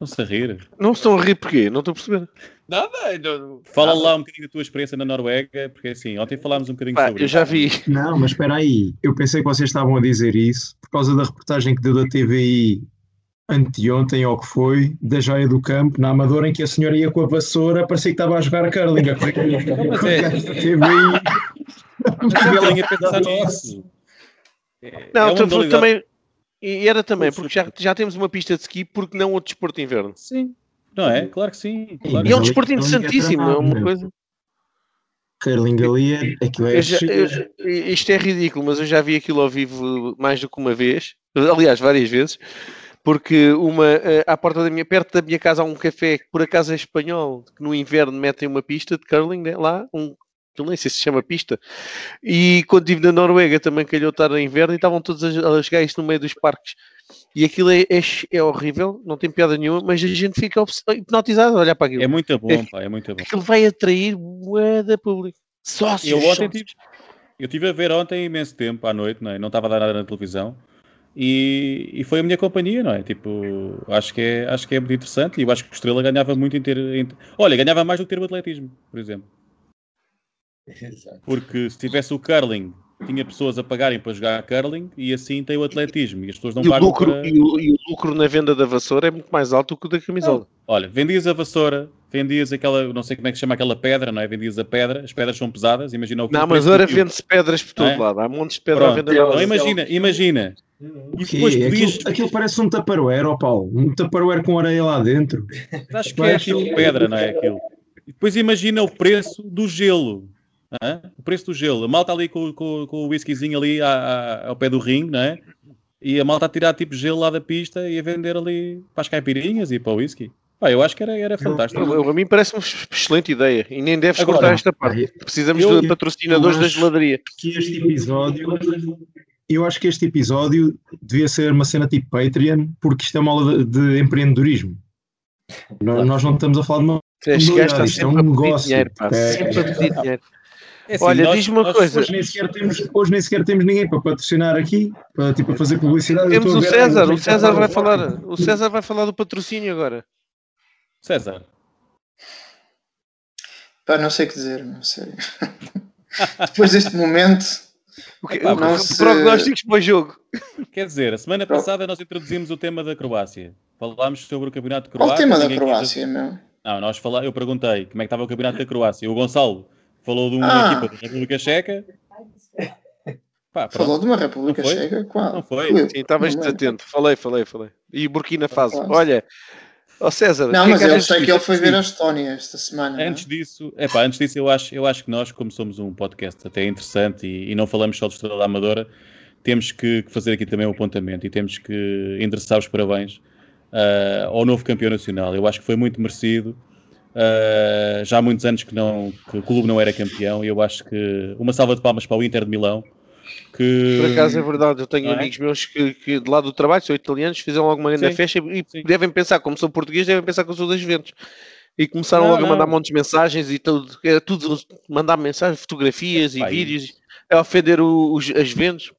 Não se a rir. Não estão a rir porquê? Não estou a perceber. Nada, não... Fala lá um bocadinho da tua experiência na Noruega, porque assim, ontem falámos um bocadinho Pá, sobre Eu já vi. Não, mas espera aí. Eu pensei que vocês estavam a dizer isso por causa da reportagem que deu da TVI anteontem ou que foi, da Joia do Campo, na Amadora, em que a senhora ia com a vassoura, parecia que estava a jogar a curling. É. curling a pensar nisso. Não, é um também. E era também, porque já, já temos uma pista de ski, porque não outro desporto de inverno? Sim. Não é? Claro que sim. Claro e é um desporto interessantíssimo, é uma coisa. Curling ali é, aquilo é já, eu, isto é ridículo, mas eu já vi aquilo ao vivo mais do que uma vez, aliás, várias vezes, porque uma, eh, à porta da minha, perto da minha casa há um café que por acaso é espanhol, que no inverno metem uma pista de curling né, lá, um, não nem sei se chama pista. E quando estive na Noruega também calhou estar no inverno e estavam todos a, jogar isso no meio dos parques. E aquilo é, é, é, horrível, não tem piada nenhuma, mas a gente fica hipnotizado a olhar para aquilo. É muito bom, é, pá, é muito bom. Aquilo vai atrair moeda pública. Sócios. Eu ontem tive, eu estive a ver ontem imenso tempo à noite, não, é? não estava a dar nada na televisão. E, e, foi a minha companhia, não é? Tipo, acho que é, acho que é muito interessante e eu acho que o Estrela ganhava muito em ter. Em, olha, ganhava mais do que ter o atletismo, por exemplo. Exato. Porque se tivesse o curling, tinha pessoas a pagarem para jogar curling e assim tem o atletismo e as pessoas não e pagam. O lucro, para... e, o, e, o, lucro na venda da vassoura é muito mais alto do que o da camisola. Não. Olha, vendias a vassoura, vendias aquela, não sei como é que se chama aquela pedra, não é? Vendias a pedra, as pedras são pesadas, imagina o que Na Amadora vende-se pedras por todo é? lado, há montes de pedra Pronto. à venda. Não, imagina, imagina. E depois podias... aquilo, aquilo, parece um taparoeiro, ó Paulo, um taparoeiro com areia lá dentro. Acho que é tipo pedra, não é aquilo? E depois imagina o preço do gelo. É? O preço do gelo. A malta ali com, com, com o whiskyzinho ali à, à, ao pé do ringue, não é? E a malta a tirar tipo gelo lá da pista e a vender ali para as caipirinhas e para o whisky. Ah, eu acho que era, era fantástico. Eu, eu, a mim parece uma excelente ideia e nem deves Agora, cortar esta parte. Precisamos eu, de patrocinadores da geladeria. Que este episódio, eu acho que este episódio devia ser uma cena tipo Patreon, porque isto é uma aula de, de empreendedorismo. Nós não estamos a falar de uma. Isto é um negócio. Dinheiro, pá, é, sempre a pedir dinheiro. É assim, Olha, diz-me uma coisa. Hoje nem, sequer temos, hoje nem sequer temos ninguém para patrocinar aqui, para tipo, fazer publicidade. Temos o César, o César vai falar, o César vai falar do patrocínio agora. César. Pá, não sei o que dizer, não sei. Depois deste momento. O que, não se... prognósticos para o jogo. Quer dizer, a semana passada nós introduzimos o tema da Croácia. Falámos sobre o campeonato de Croácia. Qual o tema da Croácia, meu? Não, nós falá... eu perguntei como é que estava o campeonato da Croácia. O Gonçalo falou de uma ah. equipa da República Checa. Pá, falou de uma República Checa? Qual? Não foi? Sim, estavas desatento. Falei, falei, falei. E Burkina Faso. Olha, oh César. Não, mas eu sei que ele foi ver a Estónia esta semana. Antes não? disso, epá, antes disso eu, acho, eu acho que nós, como somos um podcast até interessante e, e não falamos só de Estrela da Amadora, temos que, que, fazer aqui também um apontamento e temos que endereçar os parabéns uh, ao novo campeão nacional. Eu acho que foi muito merecido. Uh, já há muitos anos que, não, que o clube não era campeão e eu acho que uma salva de palmas para o Inter de Milão, Que... Por acaso é verdade, eu tenho é? amigos meus que, que de lá do trabalho, são italianos, fizeram logo uma grande festa e Sim. devem pensar, como sou português, devem pensar que eu sou das Juventus. E começaram não, logo não. a mandar montes de mensagens e tudo, era tudo mandar mensagens, fotografias e Pai. vídeos, a ofender os, as vendas.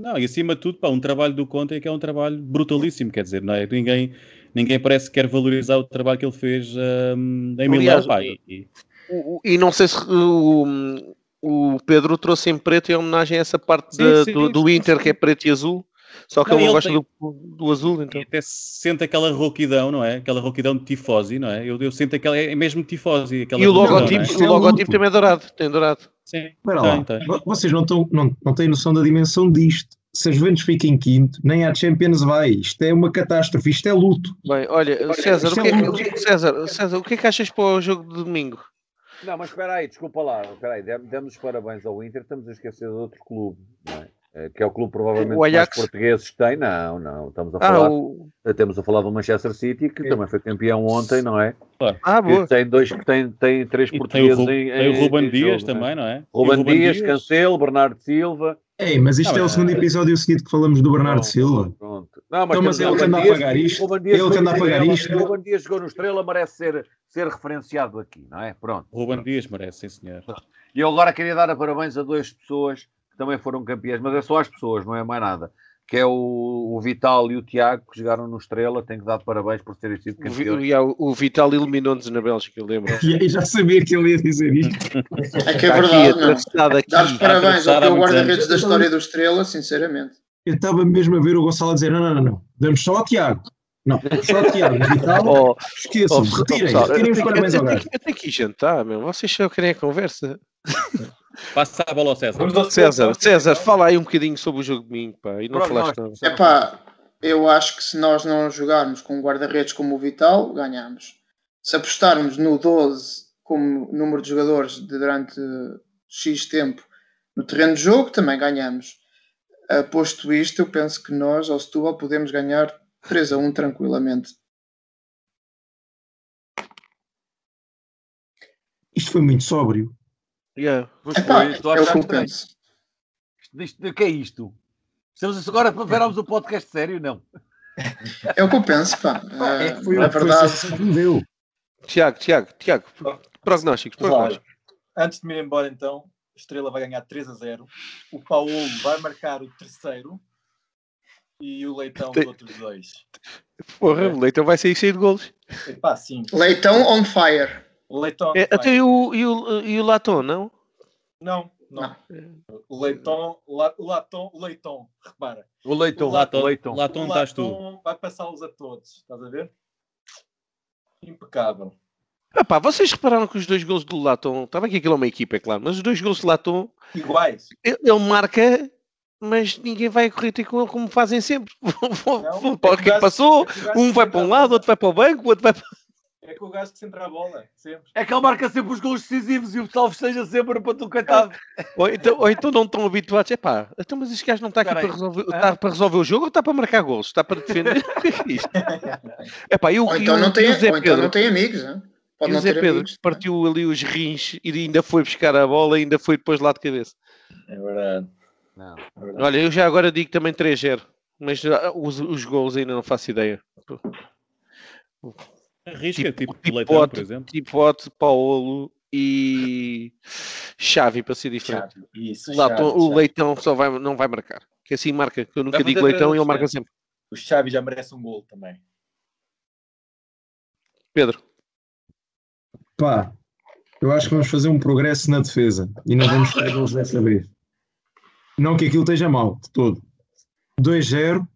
Não, e acima de tudo, pá, um trabalho do Conte é que é um trabalho brutalíssimo, quer dizer, não é? Ninguém, ninguém parece que quer valorizar o trabalho que ele fez um, em Milão, pá. E, e, não sei se o, o Pedro trouxe em preto em homenagem a essa parte sim, de, sim, do, do, Inter que é preto e azul. Só que não, ele não gosta tem... do, do, azul, então. E até sente aquela rouquidão, não é? Aquela rouquidão de tifosi, não é? Eu, eu sinto aquela, é mesmo tifosi. e o logotipo, é? o logotipo também é dourado, tem dourado. Sim, Espera lá, tem. vocês não, tão, não, não têm noção da dimensão disto. Se as Juventus fiquem quinto, nem a Champions vai. Isto é uma catástrofe, isto é luto. Bem, olha, César, o que é, é César, César, o que é que achas para o jogo de domingo? Não, mas espera aí, desculpa lá, espera aí, demos parabéns ao Inter, estamos a esquecer de outro clube, não é? Eh, que é o clube provavelmente o mais portugueses que tem. Não, não, estamos a ah, falar. O... Temos a falar do Manchester City, que também foi campeão ontem, não é? Ah, boa. tem dois que tem, tem três e portugueses tem o, em, tem o Ruben Dias jogo, também, não é? Ruben, Ruben Dias, Dias, Cancelo, Bernardo Silva. Ei, mas isto não, é o segundo episódio seguido que falamos do Bernardo pronto, Silva. Pronto. Não, mas, então, mas ele que anda a pagar isto. Ele que anda a pagar isto. Ruben Dias jogou no Estrela, merece ser, ser referenciado aqui, não é? Pronto. Ruben Dias merece, sim senhor. E eu agora queria dar a parabéns a duas pessoas também foram campeões, mas é só as pessoas, não é mais nada. Que é o, o Vital e o Tiago que jogaram no Estrela, tenho que dar parabéns por terem sido campeões. O, o, o Vital eliminou-nos na Bélgica, eu lembro. E já sabia que ele ia dizer isto. É que é verdade. Dar parabéns ao teu guarda-redes da história do Estrela, sinceramente. Eu estava mesmo a ver o Gonçalo a dizer: não, não, não, não. damos só ao Tiago. Não, só o Tiago Vital. Oh, esqueçam, oh, retirem, retirem os parabéns ao gajo. Eu tenho que ir jantar, meu. Vocês só querem a conversa. Passa a bola ao César. César, César, fala aí um bocadinho sobre o jogo de mim, pá. E não Pronto, falaste nada. É pá, eu acho que se nós não jogarmos com guarda-redes como o Vital, ganhamos. Se apostarmos no 12 como número de jogadores durante X tempo no terreno de jogo, também ganhamos. Posto isto, eu penso que nós, ao Setúbal, podemos ganhar 3 a 1 tranquilamente. Isto foi muito sóbrio. Yeah. Epá, é o que eu penso. O que é isto? Estamos agora para vermos o podcast sério, não? É o que eu penso, pá. É, é, foi, é verdade. Foi Tiago, Tiago, Tiago, prognósticos, prognósticos. Antes de me ir embora, então, a Estrela vai ganhar 3 a 0. O Paulo vai marcar o terceiro e o Leitão os outros dois. Porra, o Leitão vai sair cheio de golos. Epá, sim. Leitão on fire. Leitão. É, até e o, e, o, e o Laton, não? Não, não. O Leitão, o Laton, o Leitão, repara. O Leitão, o Laton, Leitão. Laton estás tu. Vai passá-los a todos, estás a ver? Impecável. Ah pá, vocês repararam que os dois gols do Laton, estava que aquilo é uma equipa, é claro, mas os dois gols do Laton. Iguais. Ele, ele marca, mas ninguém vai correr com ele como fazem sempre. Não, é que é passou, um vai para um lado, outro vai para o banco, outro vai para. É que o gajo que centra a bola, sempre. É que ele marca sempre os gols decisivos e o salve seja sempre para tu coitado. ou, então, ou então não estão habituados. É pá, então, mas este gajo não está aqui para resolver, está para resolver o jogo ou está para marcar gols? Está para defender? é pá, eu, ou então, eu, não, tem, Pedro, então não tem amigos, hein? Pode e o Zé Pedro amigos, partiu ali os rins e ainda foi buscar a bola e ainda foi depois lá de cabeça. É verdade. Não, é verdade. Olha, eu já agora digo também 3-0, mas os, os gols ainda não faço ideia. Arrisca, tipo, tipo Leitão, por exemplo. Tipo Paulo e Xavi, para ser diferente. Isso, o, Xavi, o Leitão só vai, não vai marcar. Que assim marca, que eu nunca digo Leitão e ele marca sempre. O Xavi já merece um gol também. Pedro. Pá, eu acho que vamos fazer um progresso na defesa e não vamos ter gols dessa vez. Não que aquilo esteja mal, de todo. 2-0,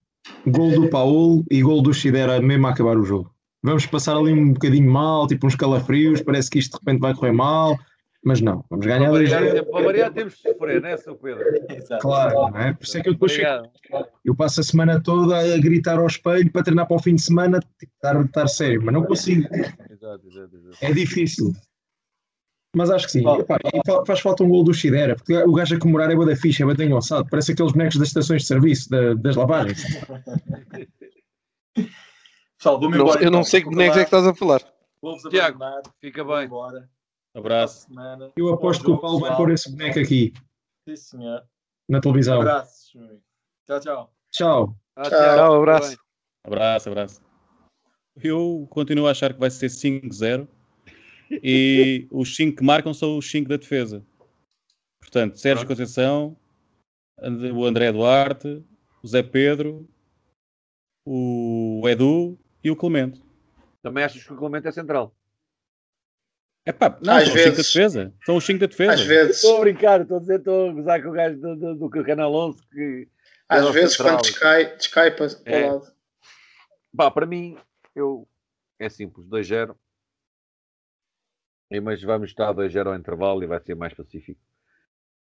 gol do Paulo e gol do Chidera mesmo a acabar o jogo vamos passar ali um bocadinho mal, tipo uns calafrios, parece que isto de repente vai correr mal, mas não, vamos ganhar dois Para variar temos de sofrer, não é, Sr. Pedro? Claro, não é? Por isso é que eu depois chego, eu passo a semana toda a gritar ao espelho para treinar para o fim de semana, tipo, estar, estar sério, mas não consigo. Exato, exato, exato. É difícil. Mas acho que sim. Epá, faz falta um gol do Chidera, porque o gajo a comemorar é boa da ficha, é bem engraçado. Parece aqueles bonecos das estações de serviço, da, das lavagens. Pessoal, vou-me embora. Eu não então, sei que bonecos é que estás a falar. Vou-vos Tiago, fica bem. Abraço. Eu aposto que o Paulo vai pôr esse boneco aqui. Sim, senhor. na televisão. Abraços. Tchau, tchau. Tchau. Ah, Tchau, abraço. Abraço, abraço. Eu continuo a achar que vai ser 5-0 e os 5 que marcam são os 5 da defesa. Portanto, Sérgio Conceição, And- o André Duarte, o Zé Pedro, o Edu e o Clemente. Também achas que o Clemente é central? É pá, não, Às são os 5 da vezes. defesa. São os 5 da defesa. Às vezes, Estou a brincar, estou a dizer, estou a gozar com o gajo do, do, do Canal 11 que às o vezes central. quando descai, descai para, para É. o lado. Pá, para mim, eu é simples, 2-0. E, Mas vamos estar 2-0 ao intervalo e vai ser mais pacífico.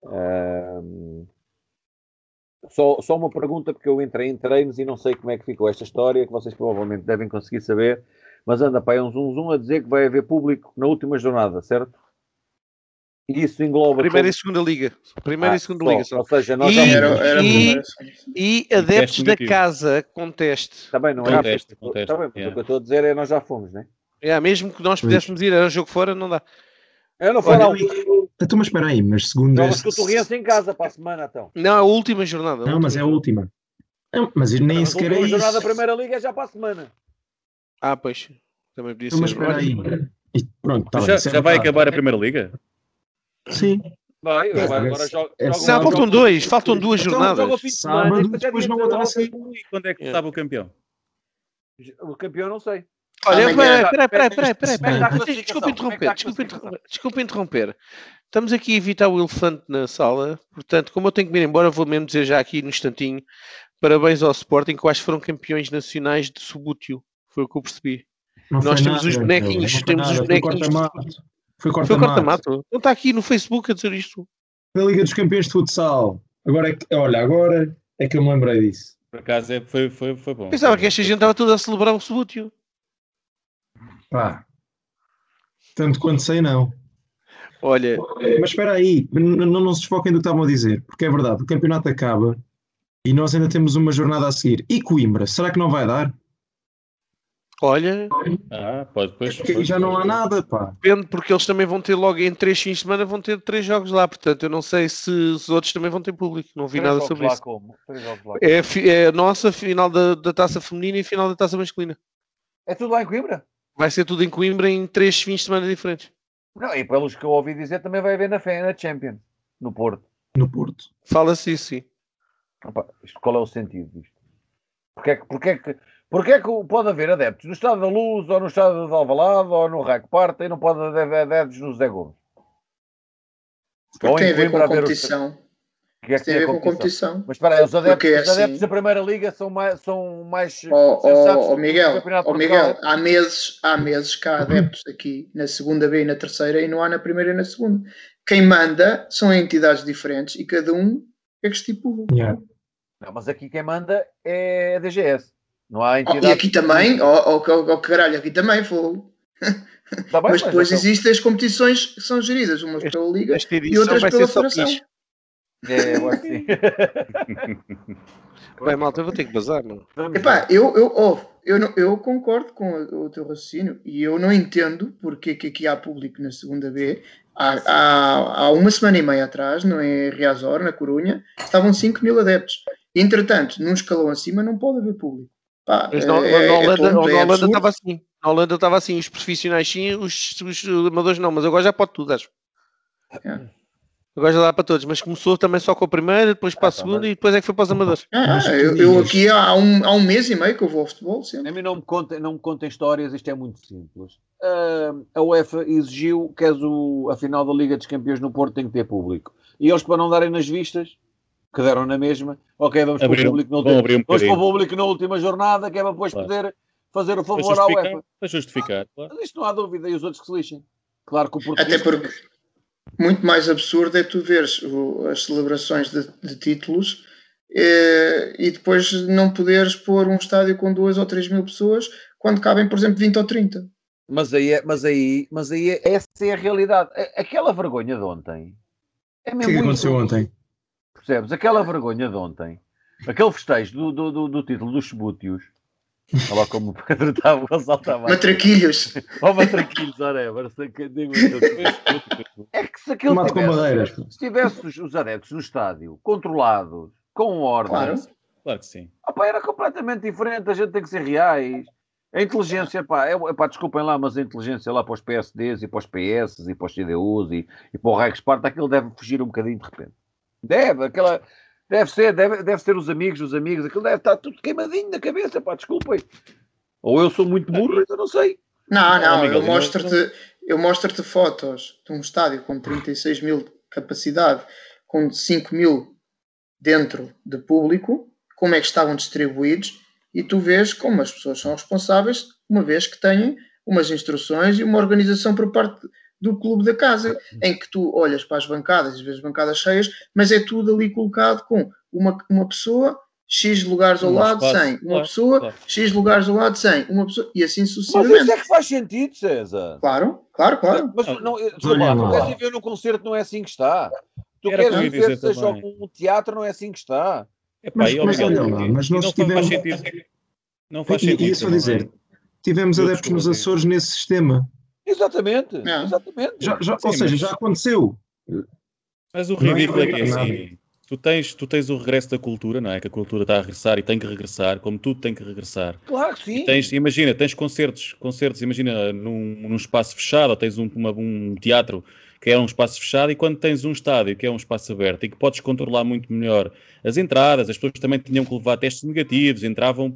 Ahm, Só, só uma pergunta, porque eu entrei em treinos e não sei como é que ficou esta história, que vocês provavelmente devem conseguir saber. Mas anda para aí um zoom zoom a dizer que vai haver público na última jornada, certo? E isso engloba. Primeira e segunda liga. Primeira Ah, e segunda só, liga só. Ou seja, nós E- já Era, era a e-. E adeptos da casa com teste. Está bem, não Com é? teste, com teste, Está bem, mas yeah. o que eu estou a dizer é nós já fomos, né? É, mesmo que nós pudéssemos ir a um jogo fora, não dá. Eu não Olha, falo. Então, mas espera aí, mas segundo Jogas este... com o Torriense em casa para a semana, então. Não, é a última jornada. Não, mas é a última. Não, mas nem Mas a sequer é isso. jornada da Primeira Liga é já para a semana. Ah, pois. Também podia Então, mas ser. espera aí. E pronto, tá Mas bem, já, é já vai acabar a Primeira Liga? Sim. Vai, É, vai, é- agora joga. é joga- Não, joga- faltam dois. Faltam duas Então, jornadas. de Sábado, e depois é não outra 19. assim. E quando é que É. sabe o campeão? O campeão não sei. Olha, Amanhã- peraí, peraí, peraí, peraí, peraí, é peraí. Desculpa é interromper, desculpa interromper, desculpa interromper. Estamos aqui a evitar o elefante na sala, portanto, como eu tenho que me ir embora, vou mesmo dizer já aqui no instantinho, parabéns ao Sporting, que eu acho que foram campeões nacionais de subútil, foi o que eu percebi. Não Nós temos nada, os bonequinhos, temos os nada, foi bonequinhos. corta-mato. Foi corta-mato. corta-mato. Não está aqui no Facebook a dizer isto. Da Liga dos Campeões de Futsal. Agora é que, olha, agora é que eu me lembrei disso. Por acaso é, foi, foi, foi bom. Pensava que esta gente estava toda a celebrar o subútil. Pá. Tanto quanto sei, não. Olha, Mas espera aí, não, não se desfoquem do que estavam a dizer, porque é verdade, o campeonato acaba e nós ainda temos uma jornada a seguir. E Coimbra, será que não vai dar? olha, Ah, pode, pois. Porque aí pois, já não há pois. nada, pá. depende, porque eles também vão ter logo em três fins de semana, vão ter três jogos lá, portanto, eu não sei se os outros também vão ter público, não vi Três nada jogos sobre lá isso. como? Três jogos lá. É, é a nossa final da, da taça feminina e final da taça masculina. É tudo lá em Coimbra? Vai ser tudo em Coimbra em três fins de semana diferentes. Não, e pelos que eu ouvi dizer, também vai haver na FE, na Champions, no Porto. No Porto. Fala-se isso, sim. Opa, isto, qual é o sentido disto? Porque é que, porque é que, porque é que pode haver adeptos no Estado da Luz, ou no Estado de Alvalade, ou no Raco Parta, e não pode haver adeptos no Zé Gomes? Porque Ou em tem a ver com os- competição. O que é que Tem a ver com competição? competição. Mas espera aí, os adeptos, Porque, os adeptos assim- da Primeira Liga são mais, são mais sensatos ó, do Miguel, de Miguel, há meses, há meses que há adeptos aqui na segunda B e na terceira e não há na primeira e na segunda. Quem manda são entidades diferentes e cada um é que estipula. Yeah. Não, mas aqui quem manda é a DGS. Não há Oh, entidade. e aqui também, ó oh, oh, caralho, aqui também foi. Tá bem, Mas depois então- existem as competições que são geridas, umas pela Liga e outras pela Federação. piche. É, eu acho que sim. Vai, malta, eu vou ter que bazar, mano. Epá, eu, eu, oh, eu, não- eu concordo com o, o teu raciocínio e eu não entendo porque é que aqui há público na segunda B. Há, há, há uma semana e meia atrás, não é Riazor, na Corunha, estavam 5 mil adeptos. Entretanto, num escalão acima não pode haver público. Pá, Mas na, é- na é Holanda, tonto, na é Holanda absurdo. estava assim. Na Holanda estava assim, os profissionais sim, os, os amadores não, mas agora já pode tudo, acho. É. Agora já dá para todos, mas começou também só com a primeira, depois para a tá, segunda mas- e depois é que foi para os amadores. Ah, eu, eu aqui há um, há um mês e meio que eu vou ao futebol sempre. A mim não me contem, não me contem histórias, isto é muito simples. Ah, a UEFA exigiu que és o, a final da Liga dos Campeões no Porto tem que ter público. E eles, para não darem nas vistas, que deram na mesma, ok, vamos para o público na última, abrir um vamos para o público na última jornada, que é para depois Claro. poder fazer o favor à UEFA. para justificar, claro. Mas isto não há dúvida, e os outros que se lixem. Claro que o Porto. Até porque muito mais absurdo é tu veres o- as celebrações de, de títulos eh, e depois não poderes pôr um estádio com duas ou três mil pessoas quando cabem, por exemplo, 20 ou 30. Mas aí, é- mas aí, mas aí é- essa é a realidade. Aquela vergonha de ontem. É O mesmo que é que isso. aconteceu ontem? Percebes? Aquela vergonha de ontem, aquele festejo do, do, do, do título dos Subútios, Olha como o Pedro estava, o Gonçalo estava. Matraquilhos. Ó, oh, matraquilhos, ora é, É que se aquilo tivesse, se tivesse os, os adeptos no estádio controlados, com ordem. Claro, claro que sim. Opa, era completamente diferente, a gente tem que ser reais. A inteligência, pá, é, pá, desculpem lá, mas a inteligência lá para os PSDs e para os PS e para os CDUs e, e para o Reichspart, aquilo deve fugir um bocadinho de repente. Deve, aquela. Deve ser, deve, deve ser os amigos, os amigos, aquilo deve estar tudo queimadinho na cabeça, pá, desculpem. Ou eu sou muito burro, então não sei. Não, não, eu mostro-te eu mostro fotos de um estádio com 36 mil de capacidade, com 5 mil dentro de público, como é que estavam distribuídos, e tu vês como as pessoas são responsáveis, uma vez que têm umas instruções e uma organização por parte do clube da casa, em que tu olhas para as bancadas e vês bancadas cheias, mas é tudo ali colocado com uma, uma pessoa, X lugares ao um lado, espaço, 100, uma claro, pessoa, claro. X lugares ao lado, 100, uma pessoa, e assim sucessivamente. Mas isso é que faz sentido, César. Claro, claro, claro. Mas, não, desculpa, tu queres ver num concerto, não é assim que está. Tu Era queres ver se seja um teatro, não é assim que está. Epá, mas, mas, olha lá, mas nós não tivemos... Faz sentido. Não faz sentido. E, isso a dizer, tivemos adeptos nos Açores nesse sistema. Exatamente, é. exatamente. Já, já, Sim, ou seja, mas... já aconteceu. Mas o ridículo é, é que é assim. Tu tens, tu tens o regresso da cultura, não é? Que a cultura está a regressar e tem que regressar, como tudo tem que regressar. Claro que sim. tens, imagina, tens concertos, concertos, imagina, num, num espaço fechado, ou tens um, uma, um teatro que é um espaço fechado, e quando tens um estádio que é um espaço aberto e que podes controlar muito melhor as entradas, as pessoas também tinham que levar testes negativos, entravam,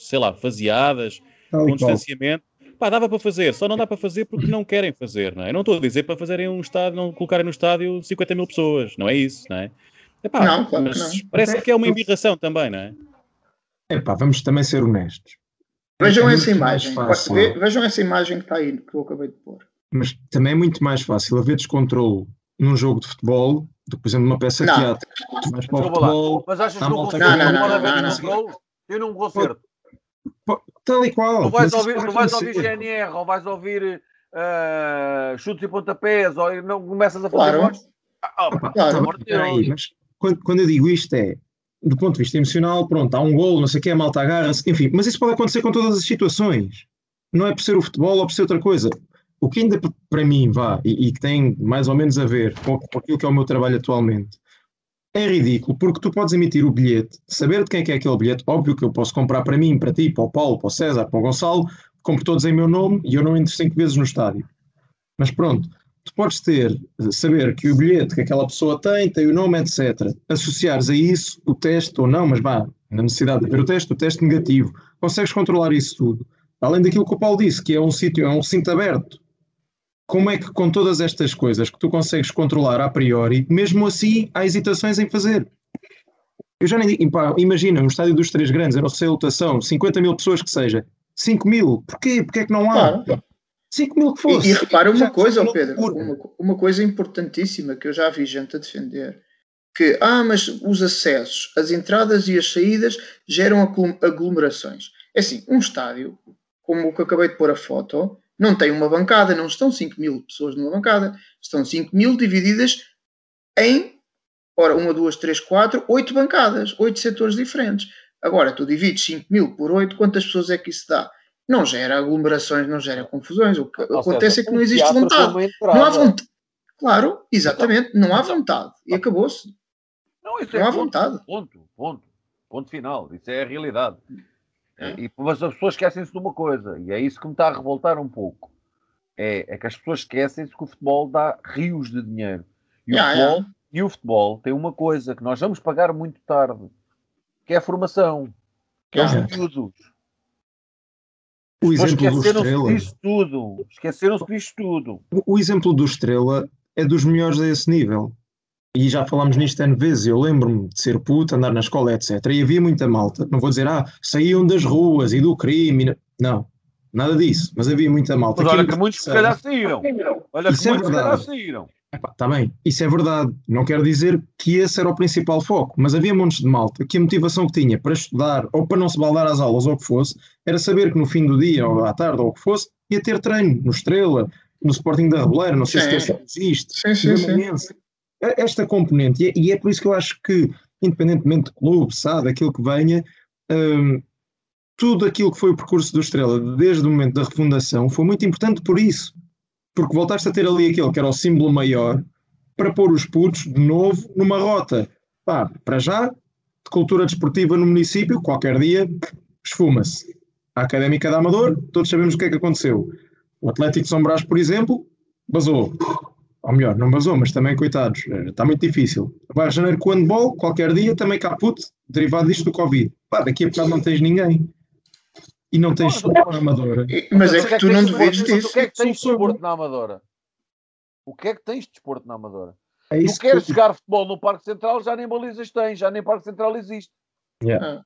sei lá, faseadas, com distanciamento Pá, dava para fazer, só não dá para fazer porque não querem fazer, não é? não estou a dizer para fazerem um estádio, não colocarem no estádio 50 mil pessoas, não é isso, não é? Epá, não, claro mas não. parece que é uma embirração também, não é? Epá, vamos também ser honestos. Vejam é essa imagem, vejam essa imagem que está aí, que eu acabei de pôr. Mas também é muito mais fácil haver descontrole num jogo de futebol do que, por exemplo, numa peça de teatro. O futebol, mas achas que não, não, não, não, não, não, não, Eu não concerto. Tal e qual. Não vais ouvir, não vais ouvir GNR, ou vais ouvir uh, chutes e pontapés, ou não começas a fazer claro. Ah, oh, claro. Aí, mas quando, quando eu digo isto é do ponto de vista emocional, pronto, há um golo, não sei o que, a malta agarra-se, enfim, mas isso pode acontecer com todas as situações. Não é por ser o futebol ou por ser outra coisa. O que ainda para mim vá, e, e que tem mais ou menos a ver com, com aquilo que é o meu trabalho atualmente, é ridículo, porque tu podes emitir o bilhete, saber de quem é, que é aquele bilhete, óbvio que eu posso comprar para mim, para ti, para o Paulo, para o César, para o Gonçalo, compro todos em meu nome e eu não entro cinco vezes no estádio. Mas pronto, tu podes ter, saber que o bilhete que aquela pessoa tem, tem o nome, etc. Associares a isso o teste ou não, mas vá, na necessidade de ver o teste, o teste negativo. Consegues controlar isso tudo. Além daquilo que o Paulo disse, que é um sítio, é um cinto aberto como é que com todas estas coisas que tu consegues controlar a priori, mesmo assim há hesitações em fazer? Eu já nem digo, pá, imagina, um estádio dos três grandes, era o lotação, 50 mil pessoas que seja, 5 mil, porquê? Porquê é que não há? Claro. 5 mil que fosse. E, e repara uma coisa, oh Pedro, uma, uma, coisa importantíssima que eu já vi gente a defender, que, ah, mas os acessos, as entradas e as saídas geram aglomerações. É assim, um estádio, como o que acabei de pôr a foto, não tem uma bancada, não estão 5 mil pessoas numa bancada, estão 5 mil divididas em, ora, 1, 2, 3, 4, 8 bancadas, 8 setores diferentes. Agora, tu divides 5 mil por 8, quantas pessoas é que isso dá? Não gera aglomerações, não gera confusões. O que Ou acontece seja, é que não existe vontade. Não há vontade. Claro, exatamente, não há vontade. E acabou-se. Não, isso é não há vontade. Ponto, ponto. Ponto final. Isso é a realidade. É. E, mas as pessoas esquecem-se de uma coisa, e é isso que me está a revoltar um pouco. É, é que as pessoas esquecem-se que o futebol dá rios de dinheiro. E, yeah, o futebol, yeah. e o futebol tem uma coisa que nós vamos pagar muito tarde, que é a formação, que é os miúdos. O exemplo do Estrela. Disso tudo. Esqueceram-se disto tudo. O, o exemplo do Estrela é dos melhores a esse nível e já falámos nisto N vezes, eu lembro-me de ser puto, andar na escola, etc. E havia muita malta, não vou dizer, ah, saíam das ruas e do crime, não, nada disso, mas havia muita malta. Mas olha que muitos se calhar saíram. Olha isso que é muitos verdade. saíram. Está bem, isso é verdade. Não quero dizer que esse era o principal foco, mas havia montes de malta que a motivação que tinha para estudar ou para não se baldar às aulas ou o que fosse, era saber que no fim do dia ou à tarde ou o que fosse, ia ter treino no Estrela, no Sporting da Reboleira, não sei sim. se existe, sim, sim, sim. Esta componente, e é, e é, por isso que eu acho que, independentemente de clube, sabe, aquilo que venha, um, tudo aquilo que foi o percurso do Estrela desde o momento da refundação foi muito importante por isso. Porque voltaste a ter ali aquele que era o símbolo maior para pôr os putos de novo numa rota. Pá, para já, de cultura desportiva no município, qualquer dia esfuma-se. A Académica da Amador, todos sabemos o que é que aconteceu. O Atlético de São Brás, por exemplo, basou. Ou melhor, não basou, mas também, coitados, está muito difícil. Vai a janeiro com o handball, qualquer dia, também caput, derivado disto do Covid. Pá, daqui a bocado não tens ninguém. E não tens desporto na Amadora. Mas é que tu não duvides disso. O que é que tens de desporto na Amadora? O que é que tens de desporto na Amadora? É tu queres que... jogar futebol no Parque Central, já nem balizas tens, já nem Parque Central existe. Yeah.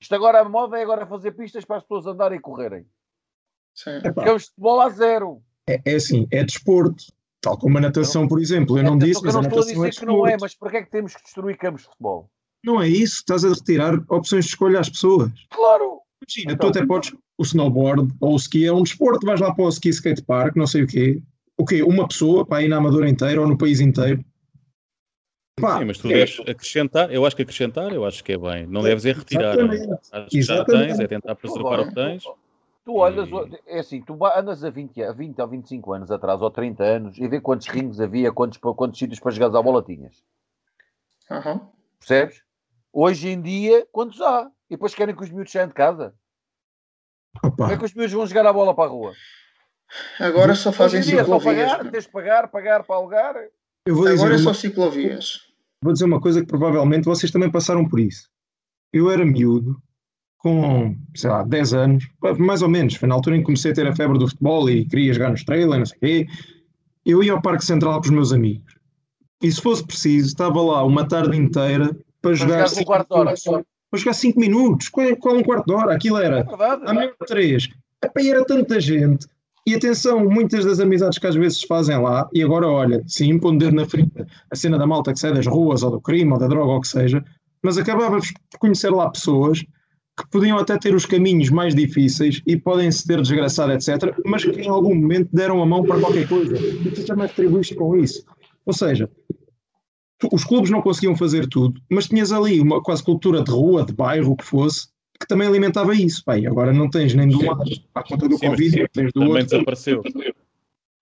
Isto agora a moda é agora fazer pistas para as pessoas andarem e correrem. Sim. Porque é o futebol a zero. É, é assim, é desporto. Tal como a natação, por exemplo. Eu não é, disse, mas a não estou a natação é dizer que não é, mas para que é que temos que destruir campos de futebol? Não é isso, estás a retirar opções de escolha às pessoas. Claro! Imagina, Então. tu até podes. O snowboard ou o ski é um desporto, vais lá para o ski skate park, não sei o quê. O quê? Uma pessoa para ir na Amadora inteira ou no país inteiro? Pá, Sim, mas tu é- deves acrescentar, eu acho que acrescentar, eu acho que é bem. Não deves é retirar. é? Exatamente. Acho que já tens, é tentar preservar o que tens. Tu olhas, E- é assim, tu andas a 20, a 20 ou 25 anos atrás, ou 30 anos, e vê quantos rings havia, quantos, quantos sítios para jogar à bola tinhas. Aham. Percebes? Hoje em dia, quantos há? E depois querem que os miúdos saiam de casa. Como é Opa, que os miúdos vão jogar a bola para a rua? Agora só fazem Hoje em dia é só ciclovias. pagar, tens de pagar, pagar para alugar. eu vou dizer, Agora é uma, só ciclovias. vou dizer uma coisa que provavelmente vocês também passaram por isso. Eu era miúdo, com, sei lá, 10 anos, mais ou menos, foi na altura em que comecei a ter a febre do futebol e queria jogar no Estrela, não sei o quê. Eu ia ao Parque Central com os meus amigos. E se fosse preciso, estava lá uma tarde inteira para jogar. jogares um cinco quarto de hora. minutos. Para jogar 5 minutos. Qual é, qual é um quarto de hora? Aquilo era É verdade. a melhor três. Epá, era tanta gente. E atenção, muitas das amizades que às vezes se fazem lá, e agora olha, sim, pondo o dedo na ferida, a cena da malta que sai das ruas, ou do crime, ou da droga, ou o que seja, mas acabavas por conhecer lá pessoas que podiam até ter os caminhos mais difíceis e podem se ter desgraçado, etc., mas que em algum momento deram a mão para qualquer coisa. E tu também retribuíste com isso. Ou seja, os clubes não conseguiam fazer tudo, mas tinhas ali uma quase cultura de rua, de bairro, o que fosse, que também alimentava isso. Bem, agora não tens nem do lado à conta do Sim, Covid, tens do Também outro desapareceu.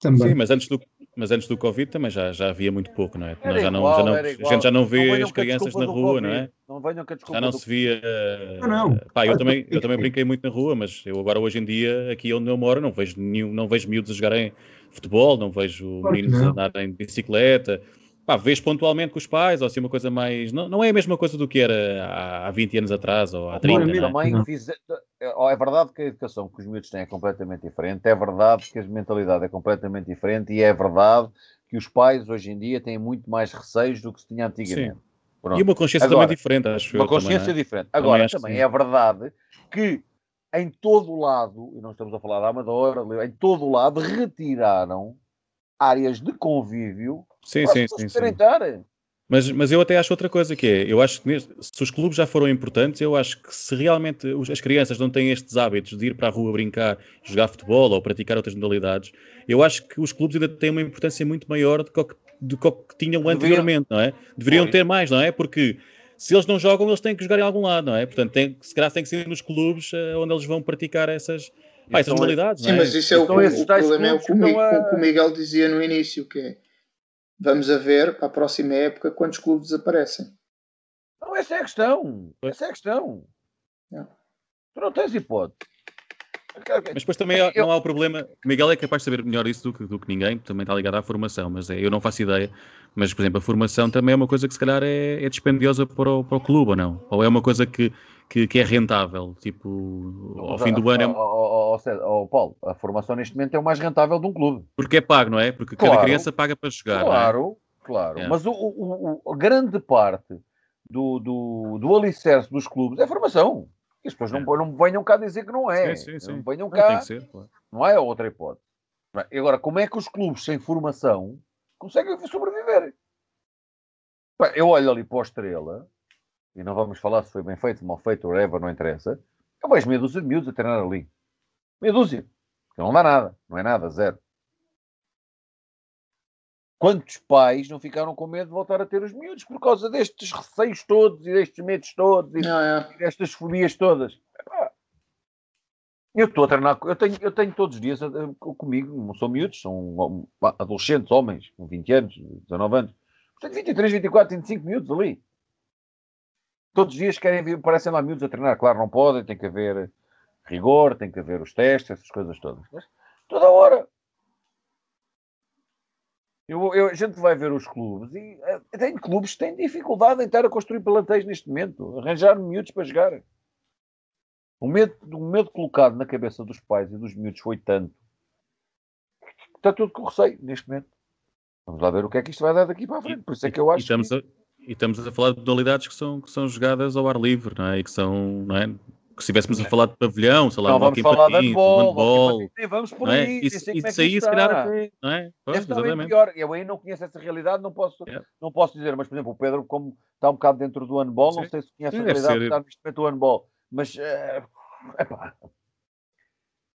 também. Sim, mas antes do, mas antes do Covid também já, já havia muito pouco, não é? Era já não, igual, já não, era a igual. gente já não vê venham as a crianças na rua, Covid. não é? Não venham a desculpa Já não do se via. eh, Não, não. Pá, eu também, eu também brinquei muito na rua, mas eu agora hoje em dia, aqui onde eu moro, não vejo nenhum, não vejo miúdos a jogarem futebol, não vejo Claro que meninos a não. andarem de bicicleta. Pá, vês pontualmente com os pais, ou assim uma coisa mais. Não, não é a mesma coisa do que era há, há 20 anos atrás ou há 30, Ora, não é? Também Não. fiz... É verdade que a educação que os miúdos têm é completamente diferente, é verdade que a mentalidade é completamente diferente e é verdade que os pais hoje em dia têm muito mais receios do que se tinha antigamente. Pronto. E uma consciência Agora, também diferente, acho eu. Uma também, consciência não é? diferente. Também Agora, também sim. é verdade que em todo o lado, e não estamos a falar da Amadora, em todo o lado retiraram áreas de convívio Sim, sim, sim, sim. Mas, mas eu até acho outra coisa que é, eu acho que neste- se os clubes já foram importantes, eu acho que se realmente os- as crianças não têm estes hábitos de ir para a rua brincar, jogar futebol ou praticar outras modalidades, eu acho que os clubes ainda têm uma importância muito maior do que, o que- do que o tinham anteriormente, não é? Deveriam ter mais, não é? Porque se eles não jogam, eles têm que jogar em algum lado, não é? Portanto, tem, se calhar tem que ser nos clubes eh, onde eles vão praticar essas, pá, essas Então, modalidades, Sim, não é? mas isso é o, Então que- esses o tais problema é o que o, a- o que o Miguel dizia no início, que é vamos a ver para a próxima época quantos clubes desaparecem. Não, essa é a questão. Essa é a questão. Não. Tu não tens hipótese. Mas depois também há- não há o problema. O Miguel é capaz de saber melhor isso do que, do que ninguém, também está ligado à formação, mas é, eu não faço ideia. Mas, por exemplo, a formação também é uma coisa que se calhar é, é dispendiosa para o, para o clube ou não? Ou é uma coisa que, que, que é rentável? Tipo, ao fim do ano é. Ó, César, ó, Paulo, a formação neste momento é o mais rentável de um clube. Porque é pago, não é? Porque cada Claro. criança paga para jogar. não é? Claro, claro. É. Mas o, o- o- a grande parte do, do, do alicerce dos clubes é a formação. E as pessoas não, não venham cá dizer que não é. Sim, sim, sim. Não venham Não, tem cá, que ser, claro. não é outra hipótese. E Agora, como é que os clubes sem formação conseguem sobreviver? Eu olho ali para o Estrela, e não vamos falar se foi bem feito, mal feito, whatever, não interessa. Eu vejo meia dúzia de miúdos a treinar ali. Meia dúzia. Que não dá nada. Não é nada, zero. Quantos pais não ficaram com medo de voltar a ter os miúdos por causa destes receios todos e destes medos todos e Não, é. destas fobias todas? Eu estou a treinar, eu tenho, eu tenho todos os dias comigo, não são miúdos, são adolescentes, homens, com 20 anos, 19 anos. Tenho 23, 24, 25 miúdos ali. Todos os dias querem vir, parecem lá miúdos a treinar. Claro, não podem, tem que haver rigor, tem que haver os testes, essas coisas todas. Mas toda hora. Eu, eu, a gente vai ver os clubes e uh, tem clubes que têm dificuldade em estar a construir plantéis neste momento, arranjar miúdos para jogar. O medo, o medo colocado na cabeça dos pais e dos miúdos foi tanto que está tudo com receio neste momento. Vamos lá ver o que é que isto vai dar daqui para a frente. Por isso é que eu acho. E estamos, que... a, e estamos a falar de modalidades que são, que são jogadas ao ar livre, não é? E que são, não é? que se estivéssemos a falar de pavilhão, sei lá, não, vamos falar de handball, vamos por é? aí, isso, e de aí, se calhar, não é? Pois, pior. Eu aí não conheço essa realidade, não posso, yeah. não posso dizer, mas, por exemplo, o Pedro, como está um bocado dentro do handball, Sim. não sei se conhece Sim, a realidade está neste momento do handball, mas, uh, epá,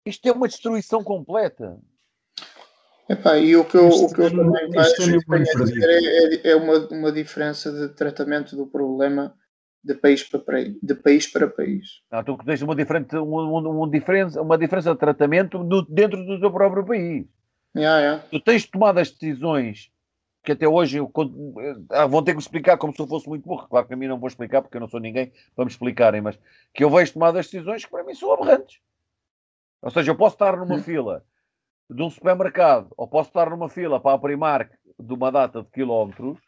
isto é uma destruição completa. Epá, e o que eu, o que eu também acho é, é, é uma, uma diferença de tratamento do problema de país para, de país, para país. Não, tu tens uma, diferente, uma, uma, diferença, uma diferença de tratamento no, dentro do teu próprio país. Yeah, yeah. Tu tens tomado as decisões que até hoje eu, ah, vão ter que me explicar como se eu fosse muito burro. Claro que a mim não vou explicar porque eu não sou ninguém para me explicarem, mas que eu vejo tomado as decisões que para mim são aberrantes. Ou seja, eu posso estar numa hum. fila de um supermercado ou posso estar numa fila para a Primark de uma data de quilómetros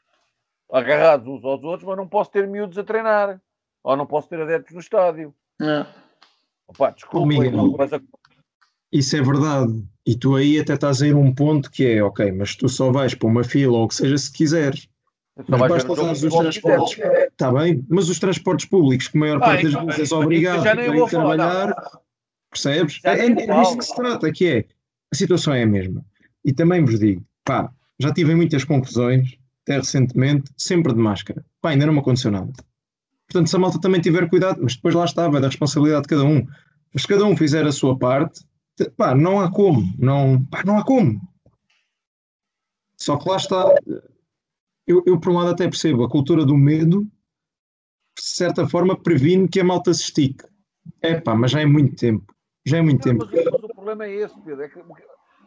agarrados uns aos outros, mas não posso ter miúdos a treinar. Ou não posso ter adeptos no estádio. É. Opa, desculpa, Amigo, mas a... isso é verdade. E tu aí até estás a ir um ponto que é, ok, mas tu só vais para uma fila ou o que seja se quiseres. Mas basta usar os transportes. Está bem, mas os transportes públicos, que a maior ah, parte das vezes é obrigado a ir trabalhar, percebes? É, é, é disso que se trata, que é, a situação é a mesma. E também vos digo, pá, já tive muitas confusões até recentemente, sempre de máscara. Pá, ainda não me aconteceu nada. Portanto, se a malta também tiver cuidado, mas depois lá está, vai da responsabilidade de cada um. Mas se cada um fizer a sua parte, pá, não há como. Não, pá, não há como. Só que lá está. Eu, eu, por um lado, até percebo a cultura do medo, de certa forma, previne que a malta se estique. É pá, mas já é muito tempo. Já é muito tempo. Problema é esse, Pedro. É que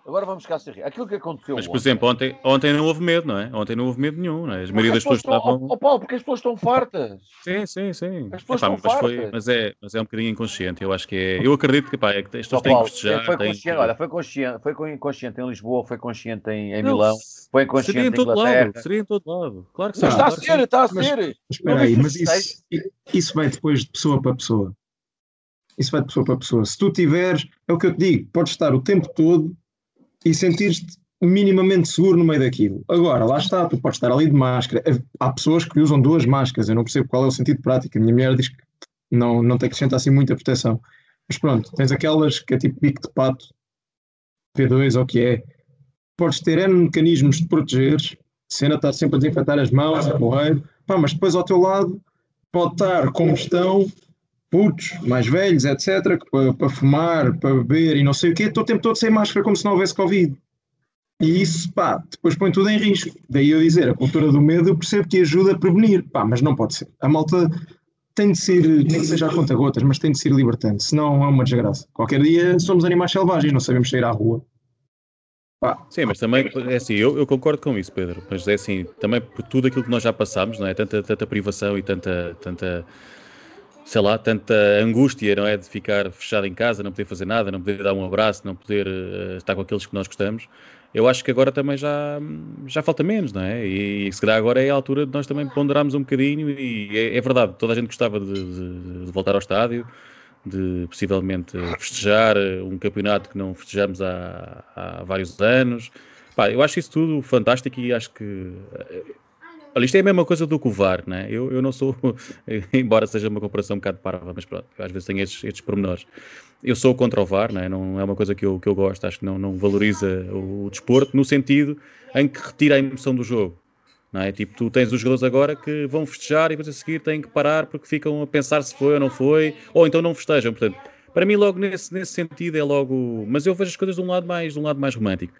Agora vamos cá ser Aquilo que aconteceu. Mas, por ontem, exemplo, ontem, ontem não houve medo, não é? Ontem não houve medo nenhum, não é? As maioria das pessoas estavam. Oh, Paulo, porque as pessoas estão fartas. Sim, sim, sim. As pessoas Epá, estão mas, fartas. Foi, mas, é, mas é um bocadinho inconsciente. Eu acho que é. Eu acredito que, pá, é que as pessoas oh, têm que festejar. Foi consciente, têm... olha, foi consciente, foi inconsciente em Lisboa, foi consciente em, em não, Milão, foi inconsciente seria em, todo Lado, seria em todo lado. Claro que sim. Mas está a ser, está a ser. Mas espera aí, mas isso, isso vai depois de pessoa para pessoa. Isso vai de pessoa para pessoa. Se tu tiveres, é o que eu te digo, podes estar o tempo todo e sentir-te minimamente seguro no meio daquilo. Agora, lá está, tu podes estar ali de máscara. Há pessoas que usam duas máscaras, eu não percebo qual é o sentido prático. A minha mulher diz que não, não tem que sentar assim muita proteção. Mas pronto, tens aquelas que é tipo pico de pato, P2 ou o que é. Podes ter N mecanismos de protegeres, cena estar sempre a desinfetar as mãos, a correr, pá, mas depois ao teu lado pode estar como estão putos, mais velhos, etc., para, para fumar, para beber e não sei o quê, estou o tempo todo sem máscara como se não houvesse Covid. E isso, pá, depois põe tudo em risco. Daí eu dizer, a cultura do medo eu percebo que ajuda a prevenir, pá, mas não pode ser. A malta tem de ser, tem de ser já conta gotas, mas tem de ser libertante, senão é uma desgraça. Qualquer dia somos animais selvagens, não sabemos sair à rua. Pá. Sim, mas também, é assim, eu, eu, concordo com isso, Pedro, mas é assim, também por tudo aquilo que nós já passámos, não é? Tanta, tanta privação e tanta, tanta sei lá, tanta angústia, não é? De ficar fechado em casa, não poder fazer nada, não poder dar um abraço, não poder uh, estar com aqueles que nós gostamos. Eu acho que agora também já, já falta menos, não é? E, e se calhar agora é a altura de nós também ponderarmos um bocadinho. E é, é verdade, toda a gente gostava de, de, de, voltar ao estádio, de possivelmente festejar eh, um campeonato que não festejamos há, há vários anos. Pá, eu acho isso tudo fantástico e acho que eh, Olha, isto é a mesma coisa do que o VAR, né? eu, eu não sou, embora seja uma comparação um bocado parva, mas pronto, às vezes tenho estes, estes pormenores. Eu sou contra o VAR, né? não é uma coisa que eu, que eu gosto, acho que não, não valoriza o, o desporto, no sentido em que retira a emoção do jogo. Não é? Tipo, tu tens os jogadores agora que vão festejar e depois a seguir têm que parar porque ficam a pensar se foi ou não foi, ou então não festejam. Portanto, para mim, logo nesse, nesse sentido, é logo. Mas eu vejo as coisas de um lado mais, de um lado mais romântico.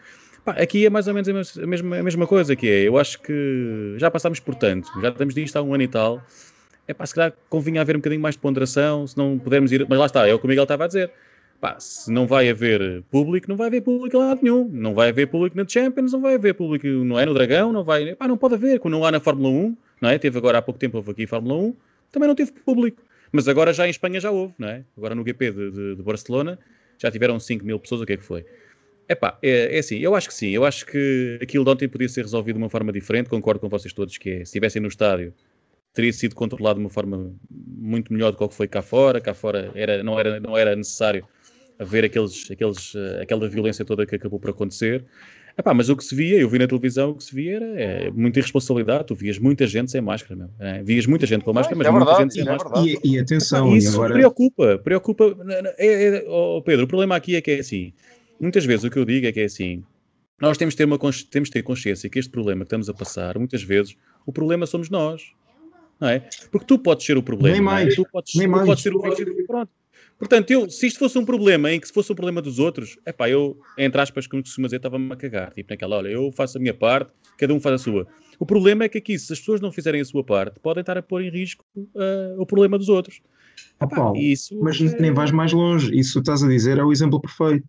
Pá, aqui é mais ou menos a mesma, a mesma coisa que é. Eu acho que já passámos por tanto, já estamos disto há um ano e tal. É pá, se calhar convinha haver um bocadinho mais de ponderação, se não pudermos ir. Mas lá está, é o que o Miguel estava a dizer. Pá, se não vai haver público, não vai haver público em lado nenhum. Não vai haver público na Champions, não vai haver público, não é no Dragão, não vai. Pá, não pode haver. Quando não há na Fórmula 1, não é? Teve agora há pouco tempo, houve aqui Fórmula 1, também não teve público. Mas agora já em Espanha já houve, não é? Agora no GP de, de, de Barcelona já tiveram 5 mil pessoas, o que é que foi? Epá, é, é assim, eu acho que sim, eu acho que aquilo de ontem podia ser resolvido de uma forma diferente, concordo com vocês todos que é, se estivessem no estádio teria sido controlado de uma forma muito melhor do que o que foi cá fora, cá fora era, não, era, não era necessário haver aqueles, aqueles, eh, aquela violência toda que acabou por acontecer. Epá, mas o que se via, eu vi na televisão, o que se via era é, muita irresponsabilidade. Tu vias muita gente sem máscara, meu. É, vias muita gente com máscara, mas é muita gente sem é máscara. E, e, atenção, isso e agora... preocupa, preocupa. É, é, oh Pedro, o problema aqui é que é assim. Muitas vezes o que eu digo é que é assim. Nós temos de ter, uma, temos ter consciência que este problema que estamos a passar, muitas vezes, o problema somos nós. Não é? Porque tu podes ser o problema. Nem mais. Tu podes, Nem tu mais. podes ser o Pronto. Portanto, eu, se isto fosse um problema em que se fosse um problema dos outros, é pá, eu, entre aspas, como costuma dizer, estava-me a cagar. Tipo, naquela, olha, eu faço a minha parte, cada um faz a sua. O problema é que aqui, se as pessoas não fizerem a sua parte, podem estar a pôr em risco uh, o problema dos outros. Ah, Paulo, isso mas é... nem vais mais longe. Isso que estás a dizer é o exemplo perfeito.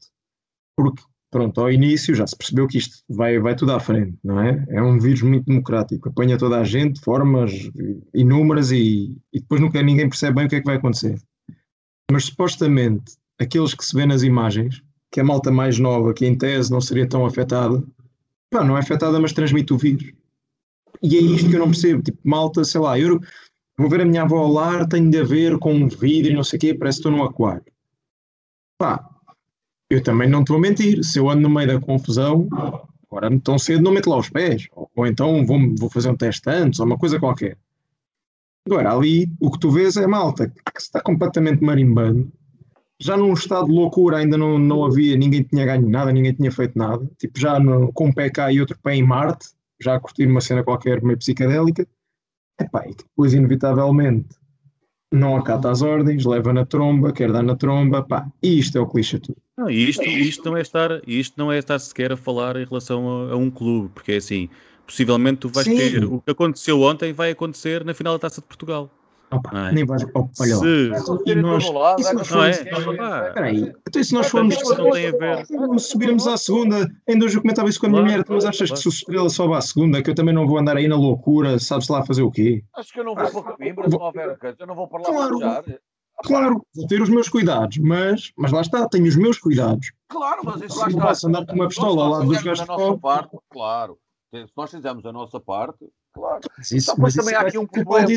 Porque, pronto, ao início já se percebeu que isto vai, vai tudo à frente, não é? É um vírus muito democrático, apanha toda a gente de formas inúmeras e, e depois nunca ninguém percebe bem o que é que vai acontecer. Mas supostamente aqueles que se vê nas imagens, que a malta mais nova, que em tese não seria tão afetada, pá, não é afetada, mas transmite o vírus. E é isto que eu não percebo. Tipo, malta, sei lá, eu vou ver a minha avó ao lar, tenho de a ver com um vidro e não sei o quê, parece que estou num aquário. Pá, eu também não te vou mentir. Se eu ando no meio da confusão, agora tão cedo não meto lá os pés. Ou, ou então vou, vou fazer um teste antes, ou uma coisa qualquer. Agora, ali o que tu vês é malta que está completamente marimbando. Já num estado de loucura ainda não, não havia, ninguém tinha ganho nada, ninguém tinha feito nada. Tipo, já no, com um pé cá e outro pé em Marte, já a curtir uma cena qualquer meio psicadélica. Epá, e depois, inevitavelmente, não acata as ordens, leva na tromba, quer dar na tromba, pá, e isto é o clichê tudo. Não, isto, isto, não é estar, isto não é estar sequer a falar em relação a, a um clube, porque é assim, possivelmente tu vais Sim. ter o que aconteceu ontem vai acontecer na final da Taça de Portugal. Opa, é? Nem vais. Opa, olha lá. Se... E nós, e se nós formos. Peraí, então se nós formos. Não. Subirmos à segunda. Ainda hoje eu comentava isso com a minha mulher. Mas achas que se o Estrela sobe à segunda, que eu também não vou andar aí na loucura, sabes lá fazer o quê? Acho que eu não vou para Coimbra, vou... eu não vou para lá claro. Claro, vou ter os meus cuidados, mas, mas lá está, tenho os meus cuidados. Claro, mas isso lá está. Posso andar com uma pistola ao lado dos gajos de Claro. Se nós fizermos a nossa parte, claro. Mas, isso, mas também há aqui um problema.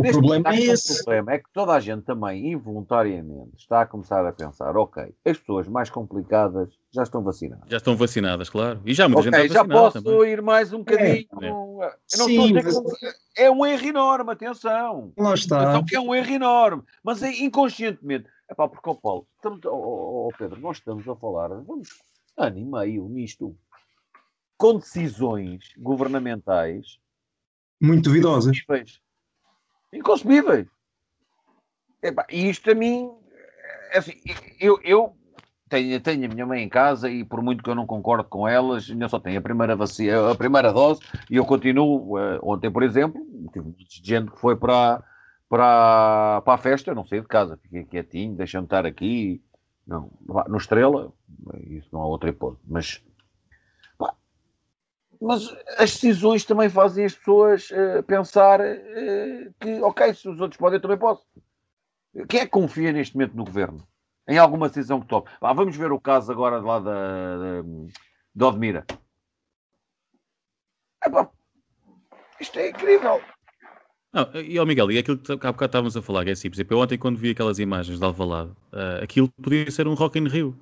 O Neste problema é esse. O problema é que toda a gente também, involuntariamente, está a começar a pensar: ok, as pessoas mais complicadas já estão vacinadas. Já estão vacinadas, claro. E já muita okay, gente está já posso também. ir mais um bocadinho. É, é. Sim, mas... é um erro enorme, atenção. Lá está. Atenção que é um erro enorme. Mas é inconscientemente. É pá, porque, ó Paulo, estamos, ó, ó, Pedro, nós estamos a falar, vamos ano e meio nisto com decisões governamentais muito duvidosas. Inconcebíveis. E isto a mim, assim, eu, eu tenho, tenho a minha mãe em casa e por muito que eu não concordo com elas, ainda só tenho a primeira vacina, a primeira dose e eu continuo. Uh, ontem, por exemplo, tive gente que foi para, para, para a festa, eu não saí de casa, fiquei quietinho, deixando estar aqui. Não, no Estrela, isso não há outra hipótese, mas mas as decisões também fazem as pessoas uh, pensar uh, que, ok, se os outros podem, eu também posso. Quem é que confia neste momento no governo? Em alguma decisão que tome? Ah, vamos ver o caso agora lá da, da, de Odmira. isto é incrível. Não, e ao Miguel, e aquilo que há bocado estávamos a falar, que é assim, por exemplo, eu ontem quando vi aquelas imagens de Alvalade, uh, aquilo podia ser um Rock in Rio,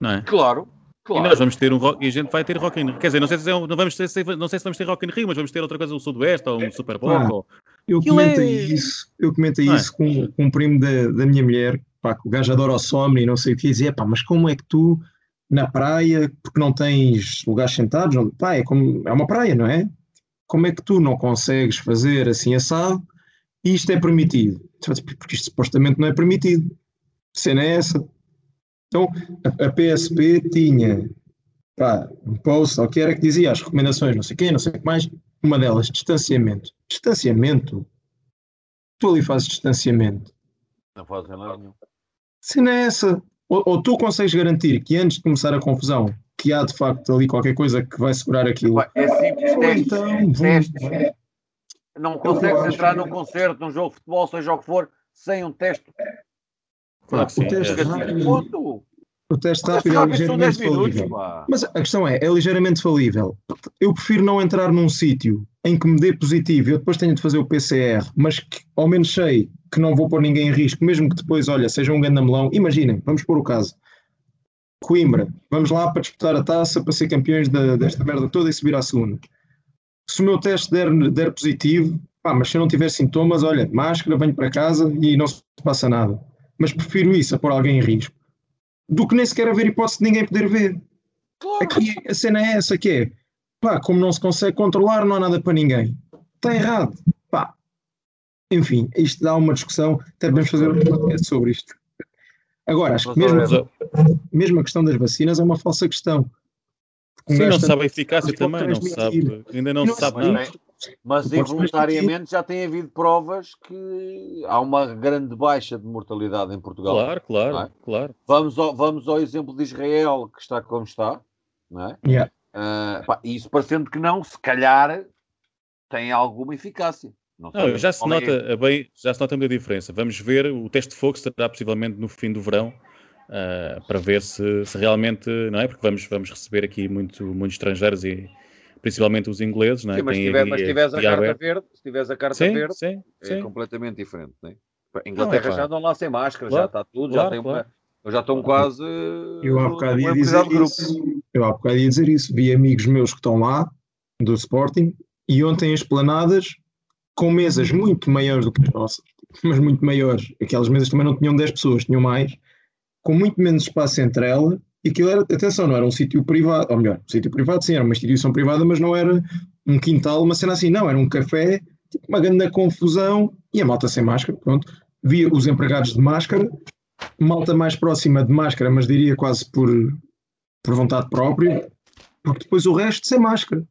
não é? Claro, Claro. E nós vamos ter um rock, e a gente vai ter Rock in Rio. Quer dizer, não sei se, é um, não vamos ter, não sei se vamos ter Rock in Rio, mas vamos ter outra coisa, um Sudoeste ou um Super Bowl. Ou... Eu comentei é... isso, eu comentei é? isso com, com um primo da, da minha mulher, pá, o gajo adora o Somni e não sei o que, dizia, pá, mas como é que tu, na praia, porque não tens lugares sentados, pá, é, como, é uma praia, não é? Como é que tu não consegues fazer assim assado e isto é permitido? Porque isto supostamente não é permitido. A cena é essa. Então, a, a PSP tinha pá, um post, ou que era que dizia as recomendações, não sei quê, não sei o que mais. Uma delas, distanciamento. Distanciamento? Tu ali fazes distanciamento. Não fazes nada nenhum. Cena é essa. ou, ou, tu consegues garantir que antes de começar a confusão, que há de facto ali qualquer coisa que vai segurar aquilo. É simples, ou testes, então, testes. Não consegues entrar num concerto, num jogo de futebol, seja o que for, sem um teste. Claro, o teste é. rápido. O teste rápido é ligeiramente falível. Mas a questão é, é ligeiramente falível. Eu prefiro não entrar num sítio em que me dê positivo e eu depois tenho de fazer o PCR, mas que ao menos sei que não vou pôr ninguém em risco, mesmo que depois, olha, seja um melão. Imaginem, vamos pôr o caso. Coimbra, vamos lá para disputar a taça, para ser campeões da, desta merda toda e subir à segunda. Se o meu teste der, der positivo, pá, mas se eu não tiver sintomas, olha, máscara, venho para casa e não se passa nada. Mas prefiro isso a pôr alguém em risco do que nem sequer haver hipótese de ninguém poder ver. Claro. Aqui a cena é essa que é, pá, como não se consegue controlar, não há nada para ninguém. Está errado. Pá. Enfim, isto dá uma discussão, até podemos fazer um podcast sobre isto. Agora, acho que mesmo, mesmo a questão das vacinas é uma falsa questão. Sim, não sabe a eficácia também, não sabe, ainda não, não se sabe nada. Mas involuntariamente já tem havido provas que há uma grande baixa de mortalidade em Portugal. Claro, claro, é? claro. Vamos ao, vamos ao exemplo de Israel, que está como está, não é? Yeah. Uh, pá, isso parecendo que não, se calhar tem alguma eficácia. Não, não já, se nota é. bem, já se nota a diferença. Vamos ver, o teste de fogo será possivelmente no fim do verão, uh, para ver se, se, realmente, não é? Porque vamos, vamos receber aqui muito, muitos estrangeiros e principalmente os ingleses, não é? Sim, mas, tiver, mas se tiveres a carta verde, se tiveres a carta sim, verde, sim, é sim. completamente diferente, não é? Inglaterra não, é já andam lá sem máscara, claro, já está tudo, claro, já tem claro. uma, já estão quase. Eu há bocado ia dizer isso. Eu há bocado ia dizer isso. Vi amigos meus que estão lá, do Sporting, e ontem as planadas com mesas muito maiores do que as nossas, mas muito maiores. Aquelas mesas também não tinham 10 pessoas, tinham mais, com muito menos espaço entre elas e aquilo era, atenção, não era um sítio privado, ou melhor, um sítio privado sim, era uma instituição privada, mas não era um quintal, uma cena assim, não, era um café, tipo, uma grande confusão, e a malta sem máscara, pronto. Via os empregados de máscara, malta mais próxima de máscara, mas diria quase por, por vontade própria, porque depois o resto sem máscara.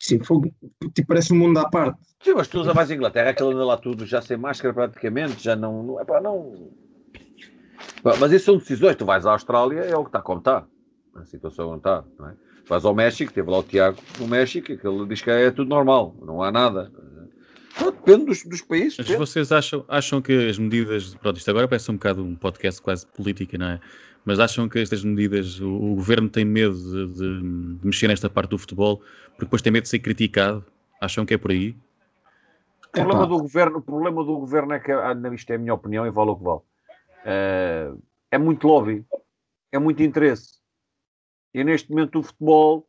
Sim, fogo, tipo, parece um mundo à parte. Sim, mas tu usa mais Inglaterra, aquele anda lá tudo já sem máscara praticamente, já não, não é para não mas isso são decisões. Tu vais à Austrália, é o que está como está. A situação não está. Não é? Vais ao México, teve lá o Tiago no México, que ele diz que é tudo normal, não há nada. Não, depende dos, dos países. Mas vocês acham, acham que as medidas. Pronto, isto agora parece um bocado um podcast quase política, não é? Mas acham que estas medidas, o, o governo tem medo de, de, de, mexer nesta parte do futebol, porque depois tem medo de ser criticado? Acham que é por aí? O problema, do governo, o problema do governo é que, ah, isto é a minha opinião e vale o que vale Uh, é muito lobby, é muito interesse. E neste momento o futebol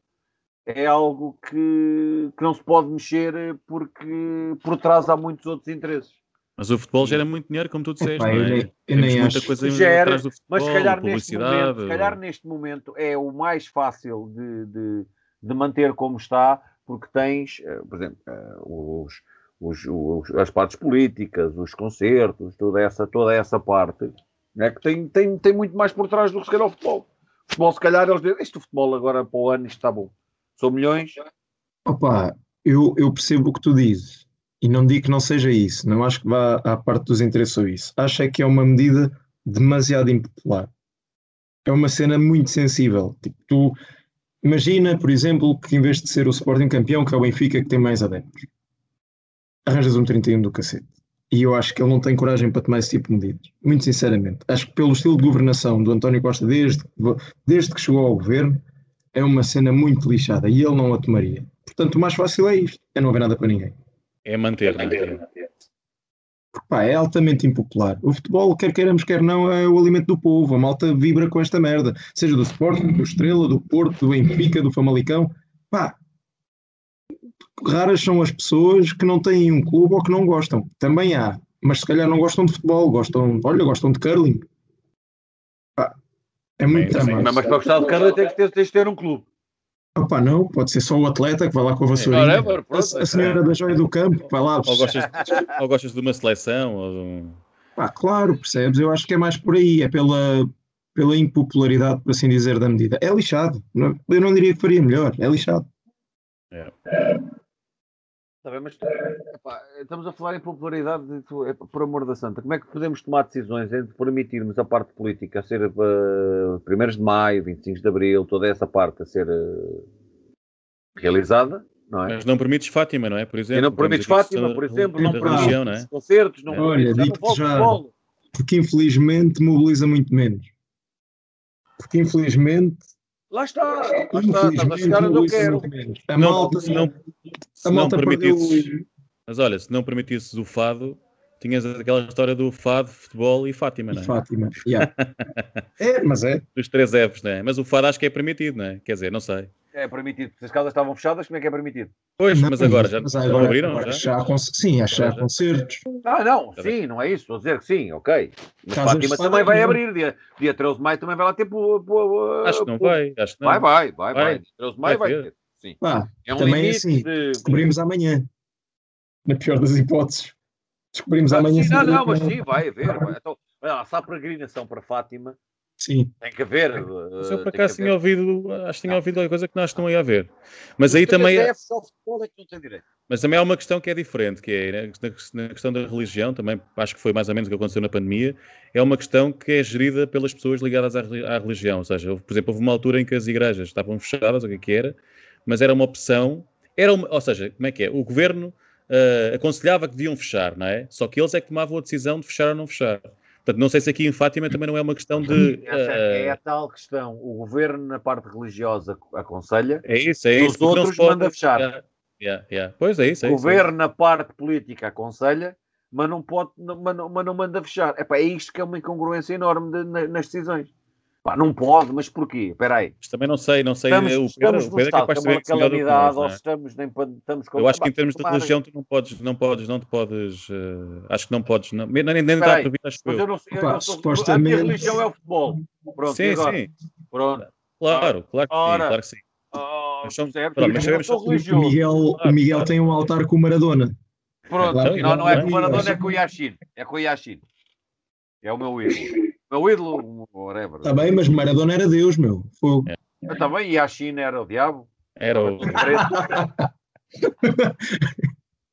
é algo que, que não se pode mexer porque por trás há muitos outros interesses. Mas o futebol gera muito dinheiro, como tu disseste, Epá, não é? Eu, eu nem muita acho. coisa gera, atrás do futebol, mas se calhar, neste momento, se calhar neste momento é o mais fácil de, de, de manter como está, porque tens, uh, por exemplo, uh, os, os, os, as partes políticas, os concertos, toda essa, toda essa parte, né, que tem, tem, tem muito mais por trás do que se calhar o futebol. O futebol, se calhar, eles dizem, este futebol agora para o ano está bom. São milhões. Opa, eu, eu percebo o que tu dizes. E não digo que não seja isso. Não acho que vá à parte dos interesses ou isso. Acho é que é uma medida demasiado impopular. É uma cena muito sensível. Tipo, tu imagina, por exemplo, que em vez de ser o Sporting campeão, que é o Benfica que tem mais adeptos, arranjas um 31 do cacete. E eu acho que ele não tem coragem para tomar esse tipo de medidas. Muito sinceramente. Acho que pelo estilo de governação do António Costa desde, desde que chegou ao governo, é uma cena muito lixada e ele não a tomaria. Portanto, o mais fácil é isto: é não haver nada para ninguém. É manter, é manter. Porque, pá, é altamente impopular. O futebol, quer queiramos, quer não, é o alimento do povo. A malta vibra com esta merda. Seja do Sporting, do Estrela, do Porto, do Benfica, do Famalicão. Pá, raras são as pessoas que não têm um clube ou que não gostam. Também há, mas se calhar não gostam de futebol, gostam, olha, gostam de curling. Ah, é muito sim, Mas para gostar de curling tens que ter, tens de ter um clube. Opa, não, pode ser só o atleta que vai lá com a vassourinha. É, a, a, senhora da joia do campo vai lá. Ou gostas, ou gostas de uma seleção. Ou de um... Pá, claro, percebes? Eu acho que é mais por aí, é pela, pela impopularidade, por assim dizer, da medida. É lixado. Eu não diria que faria melhor, é lixado. É. Está bem, mas epá, estamos a falar em popularidade, de, por amor da santa. Como é que podemos tomar decisões entre permitirmos a parte política a ser uh, eh, 1 de maio, 25 de abril, toda essa parte a ser uh, realizada? Não é? Mas não permites Fátima, não é? Por exemplo, e não permites Fátima, por exemplo, não permites é? concertos, não Olha, digo já, porque infelizmente mobiliza muito menos. Porque infelizmente Lá está, lá está, estás a chegar onde eu quero. A malta, se não, se a malta não permitisses, perdeu... Mas olha, se não permitisses o fado, tinhas aquela história do fado, futebol e Fátima, não é? Fátima, yeah. é, mas é. Dos três Fs, não é? Mas o fado acho que é permitido, não é? Quer dizer, não sei. É permitido. Se as casas estavam fechadas, como é que é permitido? Pois, não, mas agora já, mas agora, abriram, agora já? já sim, acho que há concertos. Ah, não, sim, não é isso. Estou a dizer que sim, ok. Mas Casas Fátima também vai abrir. Dia, dia 13 de maio também vai lá ter. acho que não vai. Acho que não. Vai, vai, vai. vai. Dia 13 de maio vai, vai ter. Sim. Ah, é um também é assim. De... Descobrimos amanhã. Na pior das hipóteses. Descobrimos ah, amanhã. Sim, não, não, mas sim, vai haver. Vai. Então, se há peregrinação para Fátima, Sim. Tem que haver. Mas eu por acaso tinha ouvido, acho que tinha ouvido alguma coisa que nós estão aí a ver. Mas aí também. É... Mas também há uma questão que é diferente, que é né, na questão da religião, também acho que foi mais ou menos o que aconteceu na pandemia, é uma questão que é gerida pelas pessoas ligadas à, à religião. Ou seja, por exemplo, houve uma altura em que as igrejas estavam fechadas, o que, é que era, mas era uma opção. Era uma, ou seja, como é que é? O governo uh, aconselhava que deviam fechar, não é? Só que eles é que tomavam a decisão de fechar ou não fechar. Portanto, não sei se aqui em Fátima também não é uma questão de. Essa é, é a tal questão. O governo, na parte religiosa, aconselha. É isso, é isso. Os outros pode... manda fechar. Yeah, yeah, yeah. Pois é isso. É o governo, na parte política, aconselha, mas não, pode, mas não, mas não manda fechar. Epá, é isto que é uma incongruência enorme de, nas decisões. Pá, não pode, mas porquê? Espera aí. Mas também não sei, não sei. Estamos, o Pedro, estamos o Pedro é capaz de uma calamidade, ou é? estamos, nem, estamos Eu acho que em termos de religião tu não podes, não podes, não te podes, uh, acho que não podes, não, nem, nem, nem dá para vir, acho mas eu. não, eu Opa, não sou, supostamente... A minha religião é o futebol. Pronto, sim, sim. Pronto. Claro, claro que sim, claro que sim. Oh, mas são, pronto, mas sabemos, o Miguel, o Miguel tem um altar com o Maradona. Pronto, é não, não é com o Maradona, é com o Yashin. É com o Yashin. É o meu ídolo. Meu ídolo, whatever. Está bem, mas Maradona era Deus, meu. Fogo. É. Está bem, e a China era o diabo? Era o.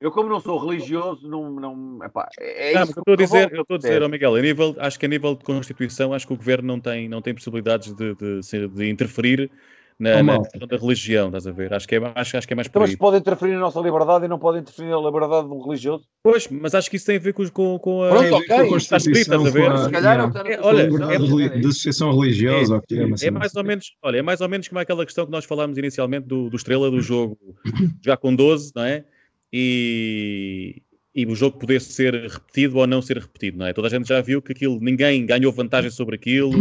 Eu, como não sou religioso, não. não epá, é não, isso eu estou a dizer, eu estou a dizer, oh Miguel, a nível, acho que a nível de Constituição, acho que o governo não tem, não tem possibilidades de, de, de interferir na, na questão da religião, estás a ver? Acho que é, acho, acho que é mais por Mas pode interferir na nossa liberdade e não pode interferir na liberdade do religioso? Pois, mas acho que isso tem a ver com, com, com a, Pronto, okay. com a Constituição, a ver? Se calhar yeah. é, olha, é, da associação religiosa, é, é, assim. é, mais ou menos, olha, é mais ou menos como aquela questão que nós falámos inicialmente do, do estrela do jogo, já com 12, não é? E, e o jogo poder ser repetido ou não ser repetido, não é? Toda a gente já viu que aquilo, ninguém ganhou vantagem sobre aquilo,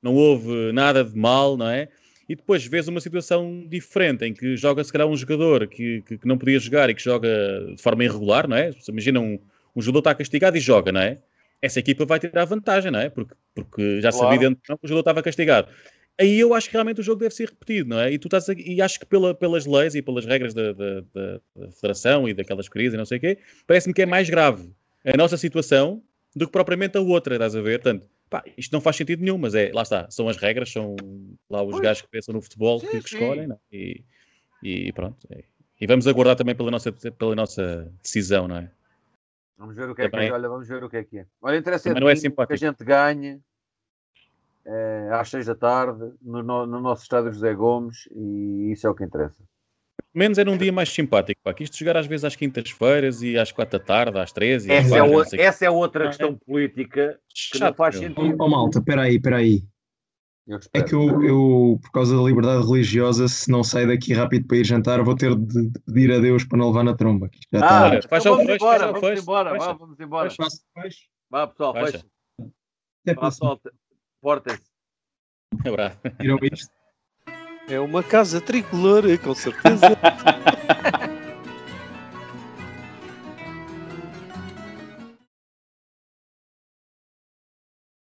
não houve nada de mal, não é? E depois vês uma situação diferente em que joga se calhar um jogador que, que, que, não podia jogar e que joga de forma irregular, não é? Imagina um, um jogador está castigado e joga, não é? Essa equipa vai ter a vantagem, não é? Porque, porque já claro. sabia dentro que o jogador estava castigado. Aí eu acho que realmente o jogo deve ser repetido, não é? E tu estás e acho que pela, pelas leis e pelas regras da, da, da, da federação e daquelas crises e não sei o quê, parece-me que é mais grave a nossa situação do que propriamente a outra, estás a ver? Portanto, Pá, isto não faz sentido nenhum, mas é, lá está, são as regras, são lá os pois. gajos que pensam no futebol sim, que, que escolhem? É? E, e pronto. É. E vamos aguardar também pela nossa, pela nossa decisão, não é? Vamos ver o que é que é. Olha, vamos ver o que é que é. Olha, interessa é que a gente ganhe é, às seis da tarde no, no, no nosso estádio José Gomes e isso é o que interessa menos era um dia mais simpático, pá. Que isto jogar às vezes às quintas-feiras e às quatro da tarde, às três. Essa, é, o, essa é outra questão é. política que Chato, não faz sentido. Oh, malta, peraí, peraí. É que eu, eu, por causa da liberdade religiosa, se não sair daqui rápido para ir jantar, vou ter de pedir a Deus para não levar na tromba. Ah, está... então vamos, embora, vamos embora, vá, vamos embora. Vá, pessoal, fecha. Vá, pessoal, portem-se. Abraço. Viram isto? É uma casa tricolor, com certeza.